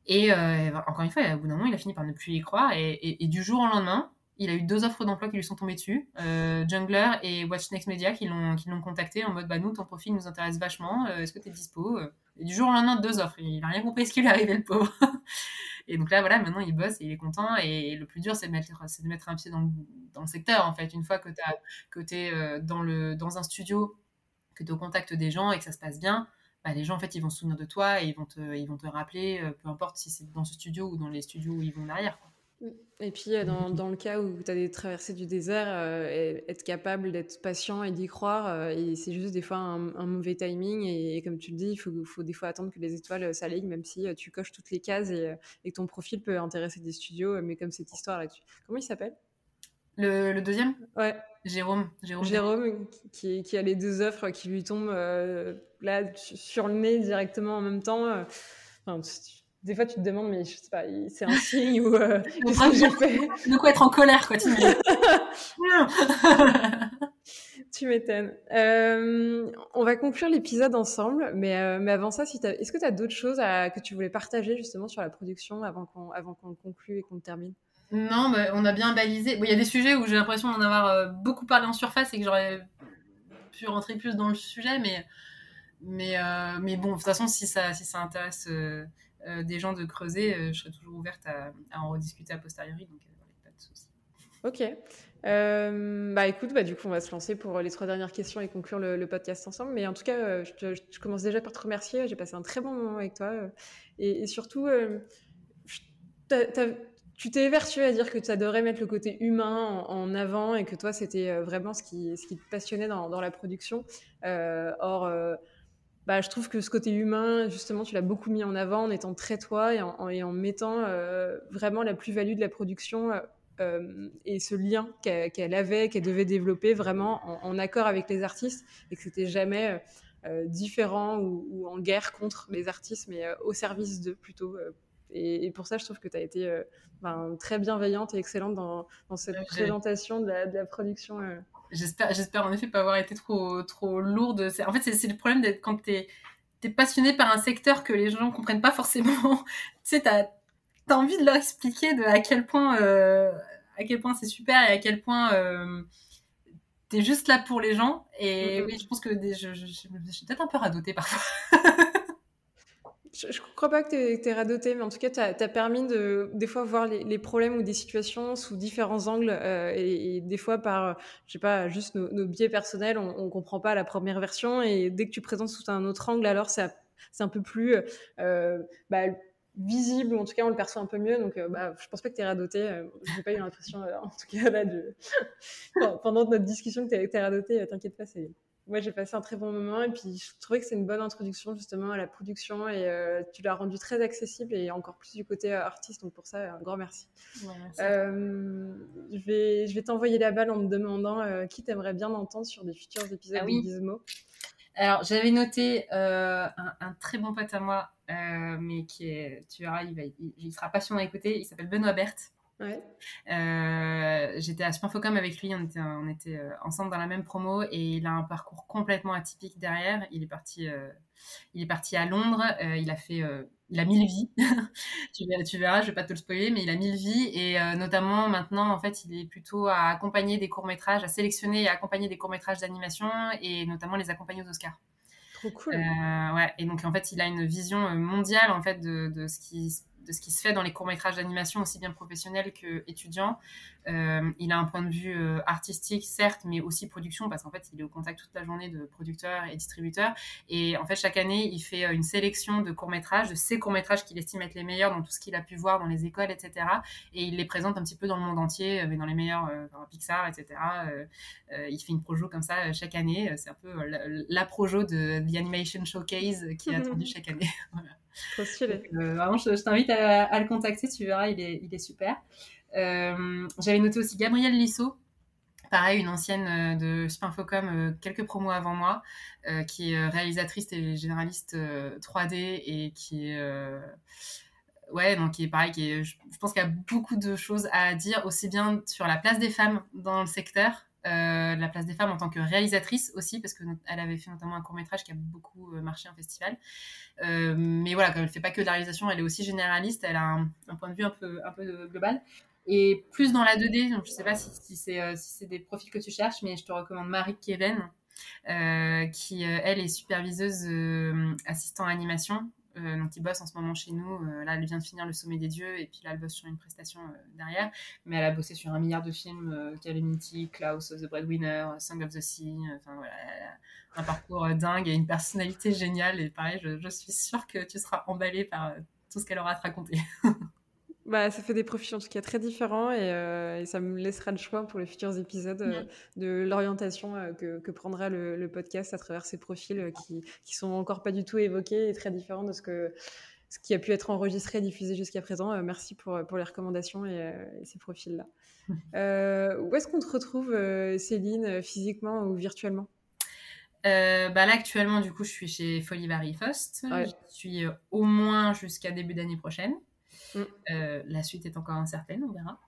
Et euh, encore une fois, au bout d'un moment, il a fini par ne plus y croire. Et, du jour au lendemain, il a eu deux offres d'emploi qui lui sont tombées dessus, euh, Jungler et Watch Next Media qui l'ont qui l'ont contacté en mode bah nous ton profil nous intéresse vachement, euh, est-ce que tu es dispo Et du jour au lendemain deux offres, il n'a rien compris ce qui lui arrivait le pauvre. et donc là voilà, maintenant il bosse et il est content et le plus dur c'est de mettre un pied dans le, secteur en fait, une fois que tu es dans le dans un studio que tu es au contact des gens et que ça se passe bien, bah, les gens en fait ils vont se souvenir de toi et ils vont te, rappeler, euh, peu importe si c'est dans ce studio ou dans les studios où ils vont derrière. Et puis euh, dans, dans, le cas où tu as des traversées du désert, euh, être capable d'être patient et d'y croire, et c'est juste des fois un, mauvais timing. Et, comme tu le dis, il faut, faut, des fois attendre que les étoiles s'alignent, même si tu coches toutes les cases et, et, ton profil peut intéresser des studios, mais comme cette histoire là-dessus. Comment il s'appelle? Le, le, deuxième? Ouais. Jérôme. Jérôme, Jérôme qui, qui, a les deux offres qui lui tombent là sur le nez directement en même temps. Euh, des fois, tu te demandes, mais je sais pas, c'est un signe ou euh, qu'est-ce que j'ai fait? De quoi être en colère, quoi, tu Tu m'étonnes. Euh, on va conclure l'épisode ensemble, mais, mais avant ça, si est-ce que tu as d'autres choses à, que tu voulais partager justement sur la production avant qu'on avant qu'on conclue et qu'on termine? Non, bah, on a bien balisé. Il y a des sujets où j'ai l'impression d'en avoir beaucoup parlé en surface et que j'aurais pu rentrer plus dans le sujet, mais, mais, mais bon, de toute façon, si ça, si ça intéresse des gens de creuser, je serais toujours ouverte à, en rediscuter a posteriori, donc pas de souci. Ok. Euh, bah écoute, bah, du coup, on va se lancer pour les trois dernières questions et conclure le, podcast ensemble. Mais en tout cas, euh, je, commence déjà par te remercier. J'ai passé un très bon moment avec toi. Euh, et, surtout, tu t'es évertué à dire que tu adorais mettre le côté humain en, avant et que toi, c'était vraiment ce qui, ce te passionnait dans la production. or, bah, je trouve que ce côté humain, justement, tu l'as beaucoup mis en avant en étant très toi et en, et en mettant vraiment la plus-value de la production euh, et ce lien qu'elle avait, qu'elle devait développer vraiment en, accord avec les artistes et que c'était jamais euh, euh, différent ou, en guerre contre les artistes, mais au service d'eux plutôt. Et, pour ça, je trouve que tu as été ben, très bienveillante et excellente dans, cette présentation de la, production. J'espère, j'espère en effet pas avoir été trop, trop lourde. En fait, c'est, le problème d'être quand tu es passionné par un secteur que les gens ne comprennent pas forcément. tu sais, tu as, envie de leur expliquer de à quel point à quel point c'est super et à quel point euh, tu es juste là pour les gens. Et oui, je pense que je, suis peut-être un peu radotée parfois. je, ne crois pas que tu es, radotée, mais en tout cas, tu as, permis de des fois voir les, problèmes ou des situations sous différents angles euh, et, des fois par, je sais pas, juste nos, biais personnels, on, ne comprend pas la première version et dès que tu présentes sous un autre angle, alors c'est un peu plus euh, bah, visible, ou en tout cas on le perçoit un peu mieux. Donc euh, bah, je pense pas que tu es radoté. Euh, je n'ai pas eu l'impression, euh, en tout cas là, de... pendant notre discussion que tu es radoté. T'inquiète pas, c'est. Moi, j'ai passé un très bon moment et puis je trouvais que c'est une bonne introduction justement à la production et tu l'as rendu très accessible et encore plus du côté artiste. Donc pour ça, un grand merci. je vais, je vais t'envoyer la balle en me demandant qui t'aimerais bien entendre sur des futurs épisodes ah de Gizmo. Alors, j'avais noté euh, un, très bon pote à moi, euh, mais qui est, tu verras, il, va, il, sera passionnant à écouter. Il s'appelle Benoît Berthe. Ouais. Euh, j'étais à Spinfocom avec lui, on était, on était ensemble dans la même promo et il a un parcours complètement atypique derrière. Il est parti, il est parti à Londres, il a fait il a mille vies. tu, verras, tu verras, je vais pas te le spoiler, mais il a mille vies et euh, notamment maintenant, en fait, il est plutôt à accompagner des courts métrages, à sélectionner et à accompagner des courts métrages d'animation et notamment les accompagner aux Oscars. Trop cool. Euh, ouais, et donc en fait, il a une vision euh, mondiale en fait de, de ce qui de ce qui se fait dans les courts-métrages d'animation, aussi bien professionnels qu'étudiants. Euh, il a un point de vue euh, artistique, certes, mais aussi production, parce qu'en fait, il est au contact toute la journée de producteurs et distributeurs. Et en fait, chaque année, il fait euh, une sélection de courts-métrages, de ces courts-métrages qu'il estime être les meilleurs dans tout ce qu'il a pu voir dans les écoles, etc. Et il les présente un petit peu dans le monde entier, mais dans les meilleurs, dans Pixar, etc. il fait une projo comme ça chaque année. C'est un peu la, projo de The Animation Showcase qui est attendue chaque année. Trop stylé. Euh, vraiment, je, t'invite à, le contacter, tu verras, il est, il est super. Euh, j'avais noté aussi Gabrielle Lissot, pareil, une ancienne euh, de Spinfocom, quelques promos avant moi, qui est réalisatrice et généraliste 3D et qui est ouais, donc qui est pareil, qui est, je, pense qu'il y a beaucoup de choses à dire, aussi bien sur la place des femmes dans le secteur, la place des femmes en tant que réalisatrice aussi, parce qu'elle avait fait notamment un court métrage qui a beaucoup marché en festival, euh, mais voilà, comme elle fait pas que de la réalisation, elle est aussi généraliste, elle a un, point de vue un peu, un peu global. Et plus dans la 2D, donc je sais pas si, si c'est euh, des profils que tu cherches, mais je te recommande Marie Keven, euh, qui elle est superviseuse assistant animation euh, bosse en ce moment chez nous. Euh, là, elle vient de finir Le Sommet des Dieux et puis là, elle bosse sur une prestation euh, derrière. Mais elle a bossé sur un milliard de films Calamity, Klaus, The Breadwinner, Song of the Sea. Enfin voilà, un parcours dingue et une personnalité géniale. Et pareil, je, je suis sûre que tu seras emballé par tout ce qu'elle aura à te raconter. Bah, ça fait des profils en tout cas très différents et, euh, ça me laissera le choix pour les futurs épisodes euh, de l'orientation euh, que, prendra le, podcast à travers ces profils qui, qui sont encore pas du tout évoqués et très différents de ce que ce qui a pu être enregistré et diffusé jusqu'à présent. merci pour, pour les recommandations et, ces profils-là. où est-ce qu'on te retrouve, Céline, physiquement ou virtuellement? Bah là actuellement du coup je suis chez Folivary Faust. Je suis au moins jusqu'à début d'année prochaine. Mm. Euh, la suite est encore incertaine, on verra.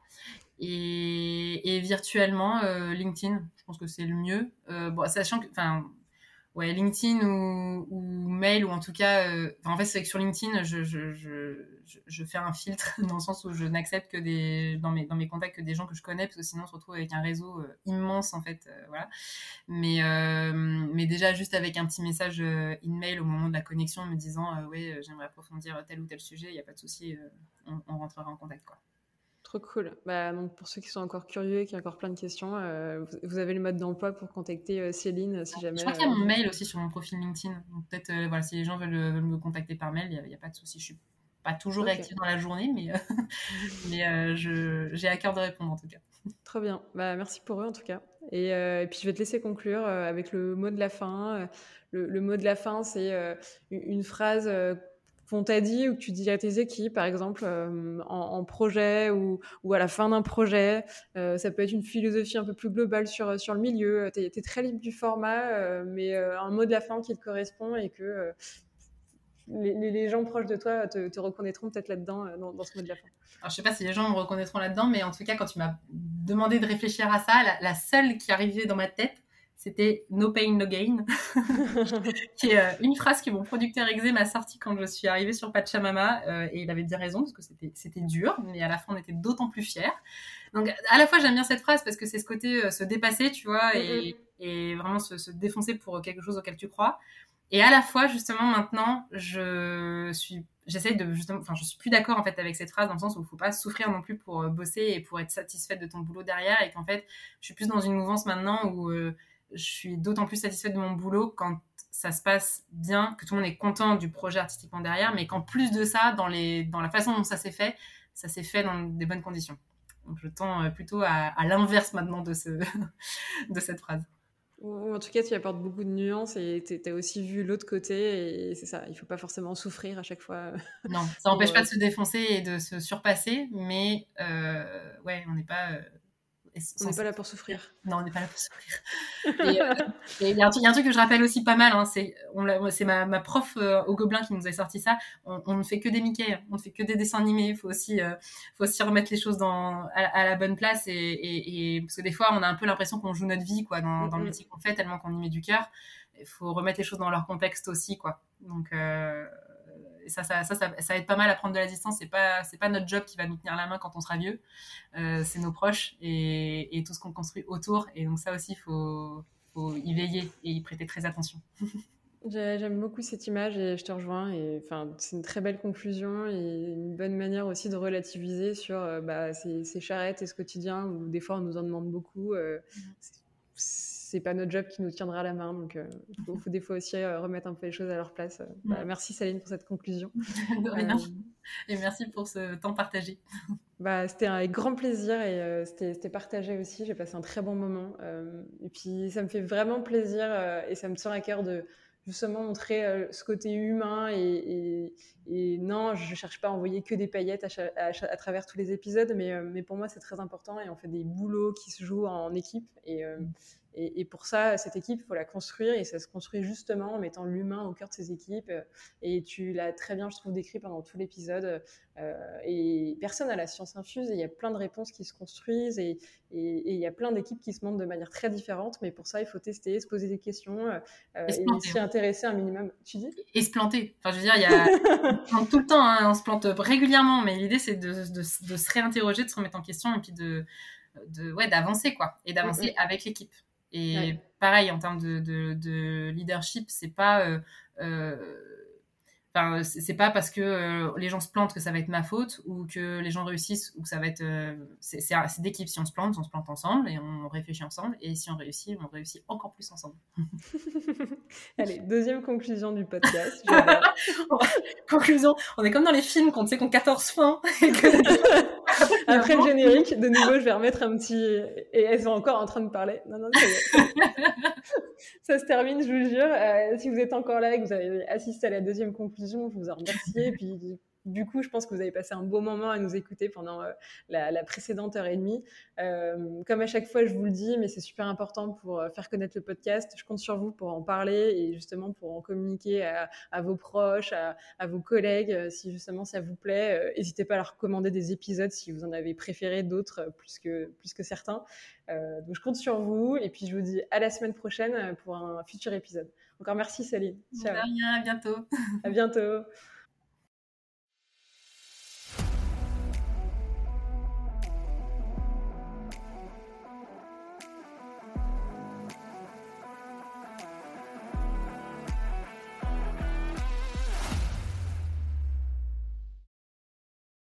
Et, virtuellement, euh, LinkedIn, je pense que c'est le mieux. Euh, bon, sachant que, enfin, ouais, LinkedIn ou, mail, ou en tout cas, euh, en fait, c'est que sur LinkedIn, je, je, je, je, fais un filtre dans le sens où je n'accepte que des, dans mes, dans mes contacts que des gens que je connais, parce que sinon, on se retrouve avec un réseau euh, immense, en fait, euh, voilà. Mais, mais déjà, juste avec un petit message in-mail au moment de la connexion, me disant, ouais, j'aimerais approfondir tel ou tel sujet, il n'y a pas de souci, on, on rentrera en contact, quoi. Trop cool. Bah, donc pour ceux qui sont encore curieux et qui ont encore plein de questions, euh, vous, avez le mode d'emploi pour contacter euh, Céline si jamais. Je crois qu'il y a mon mail aussi sur mon profil LinkedIn. Donc peut-être euh, voilà, si les gens veulent, me contacter par mail, il n'y a, pas de souci. Je suis pas toujours réactive dans la journée, mais, mais j'ai à cœur de répondre en tout cas. Trop bien. Bah, merci pour eux en tout cas. Et, puis je vais te laisser conclure avec le mot de la fin. Le, le mot de la fin, c'est une phrase qu'on t'a dit ou que tu dis à tes équipes, par exemple, euh, en, projet ou, à la fin d'un projet. Euh, ça peut être une philosophie un peu plus globale sur, sur le milieu. Tu es, très libre du format, euh, mais un mot de la fin qui te correspond et que les, gens proches de toi te, reconnaîtront peut-être là-dedans, dans, ce mot de la fin. Alors, je sais pas si les gens me reconnaîtront là-dedans, mais en tout cas, quand tu m'as demandé de réfléchir à ça, la seule qui arrivait dans ma tête, c'était No Pain, No Gain, qui est euh, une phrase que mon producteur Exé m'a sortie quand je suis arrivée sur Pachamama, euh, et il avait bien raison, parce que c'était dur, mais à la fin, on était d'autant plus fiers. Donc, à la fois, j'aime bien cette phrase, parce que c'est ce côté euh, se dépasser, tu vois, et, et vraiment se, se, défoncer pour quelque chose auquel tu crois. Et à la fois, justement, maintenant, je suis, j'essaie de justement, enfin, je suis plus d'accord en fait avec cette phrase dans le sens où il faut pas souffrir non plus pour bosser et pour être satisfaite de ton boulot derrière, et qu'en fait, je suis plus dans une mouvance maintenant où je suis d'autant plus satisfaite de mon boulot quand ça se passe bien, que tout le monde est content du projet artistiquement derrière, mais qu'en plus de ça, dans, les, dans la façon dont ça s'est fait, ça s'est fait dans des bonnes conditions. Donc je tends euh, plutôt à, l'inverse maintenant de, ce, de cette phrase. En tout cas, tu apportes beaucoup de nuances et tu as aussi vu l'autre côté et c'est ça, il ne faut pas forcément souffrir à chaque fois. Non, ça n'empêche pas de se défoncer et de se surpasser, mais euh, ouais, on n'est pas... Euh, on n'est pas là pour souffrir. Non, on n'est pas là pour souffrir. euh, il y, a un truc que je rappelle aussi pas mal, hein, c'est ma, ma, prof euh, au Gobelin qui nous a sorti ça. On, ne fait que des Mickey, on ne fait que des dessins animés. Il faut aussi, euh, faut aussi remettre les choses dans, à, la bonne place. Et, et, parce que des fois, on a un peu l'impression qu'on joue notre vie quoi, dans, dans le métier qu'on fait, tellement qu'on y met du cœur. Il faut remettre les choses dans leur contexte aussi. Quoi. Donc, ça ça, ça, ça, aide pas mal à prendre de la distance. C'est pas, c'est pas notre job qui va nous tenir la main quand on sera vieux. Euh, c'est nos proches et, et tout ce qu'on construit autour. Et donc ça aussi, il faut, faut y veiller et y prêter très attention. J'aime beaucoup cette image et je te rejoins. Et enfin, c'est une très belle conclusion et une bonne manière aussi de relativiser sur euh, bah, ces, ces, charrettes et ce quotidien où des fois on nous en demande beaucoup. Euh, mm c'est pas notre job qui nous tiendra la main. Donc, il euh, faut, des fois aussi euh, remettre un peu les choses à leur place. Bah, merci Saline pour cette conclusion. Euh, et merci pour ce temps partagé. Bah, c'était avec grand plaisir et c'était partagé aussi. J'ai passé un très bon moment. et puis, ça me fait vraiment plaisir et ça me tient à cœur de justement montrer ce côté humain et, non, je cherche pas à envoyer que des paillettes à, travers tous les épisodes, mais, mais pour moi c'est très important et on fait des boulots qui se jouent en équipe et, et, pour ça, cette équipe, il faut la construire et ça se construit justement en mettant l'humain au cœur de ces équipes. Et tu l'as très bien, je trouve, décrit pendant tout l'épisode. Euh, et personne n'a la science infuse et il y a plein de réponses qui se construisent et, il y a plein d'équipes qui se montrent de manière très différente. Mais pour ça, il faut tester, se poser des questions euh, et, s'y intéresser un minimum. Tu dis? Et se planter. Enfin, je veux dire, il y a... on tout le temps, hein, on se plante régulièrement, mais l'idée, c'est de, de, se réinterroger, de se remettre en question et puis de, de ouais, d'avancer, quoi. Et d'avancer avec l'équipe. Et pareil, en termes de, de, de leadership, c'est pas. Euh, euh, Enfin, c'est pas parce que euh, les gens se plantent que ça va être ma faute ou que les gens réussissent ou que ça va être. Euh, c'est d'équipe. Si on se plante, on se plante ensemble et on réfléchit ensemble. Et si on réussit, on réussit encore plus ensemble. Allez, deuxième conclusion du podcast. conclusion on est comme dans les films quand on sait qu'on 14 fins. Après le générique, de nouveau, je vais remettre un petit. Et elles sont encore en train de parler. Non, non, ça, ça se termine, je vous jure. Euh, si vous êtes encore là et que vous avez assisté à la deuxième conclusion, je vous en remercie. Puis du coup, je pense que vous avez passé un beau moment à nous écouter pendant la, précédente heure et demie. comme à chaque fois, je vous le dis, mais c'est super important pour faire connaître le podcast. Je compte sur vous pour en parler et justement pour en communiquer à, vos proches, à, à, vos collègues, si justement ça vous plaît. N'hésitez pas à leur recommander des épisodes si vous en avez préféré d'autres plus que, plus que certains. donc je compte sur vous et puis je vous dis à la semaine prochaine pour un futur épisode. Encore merci Céline. Ciao. à bientôt. À bientôt.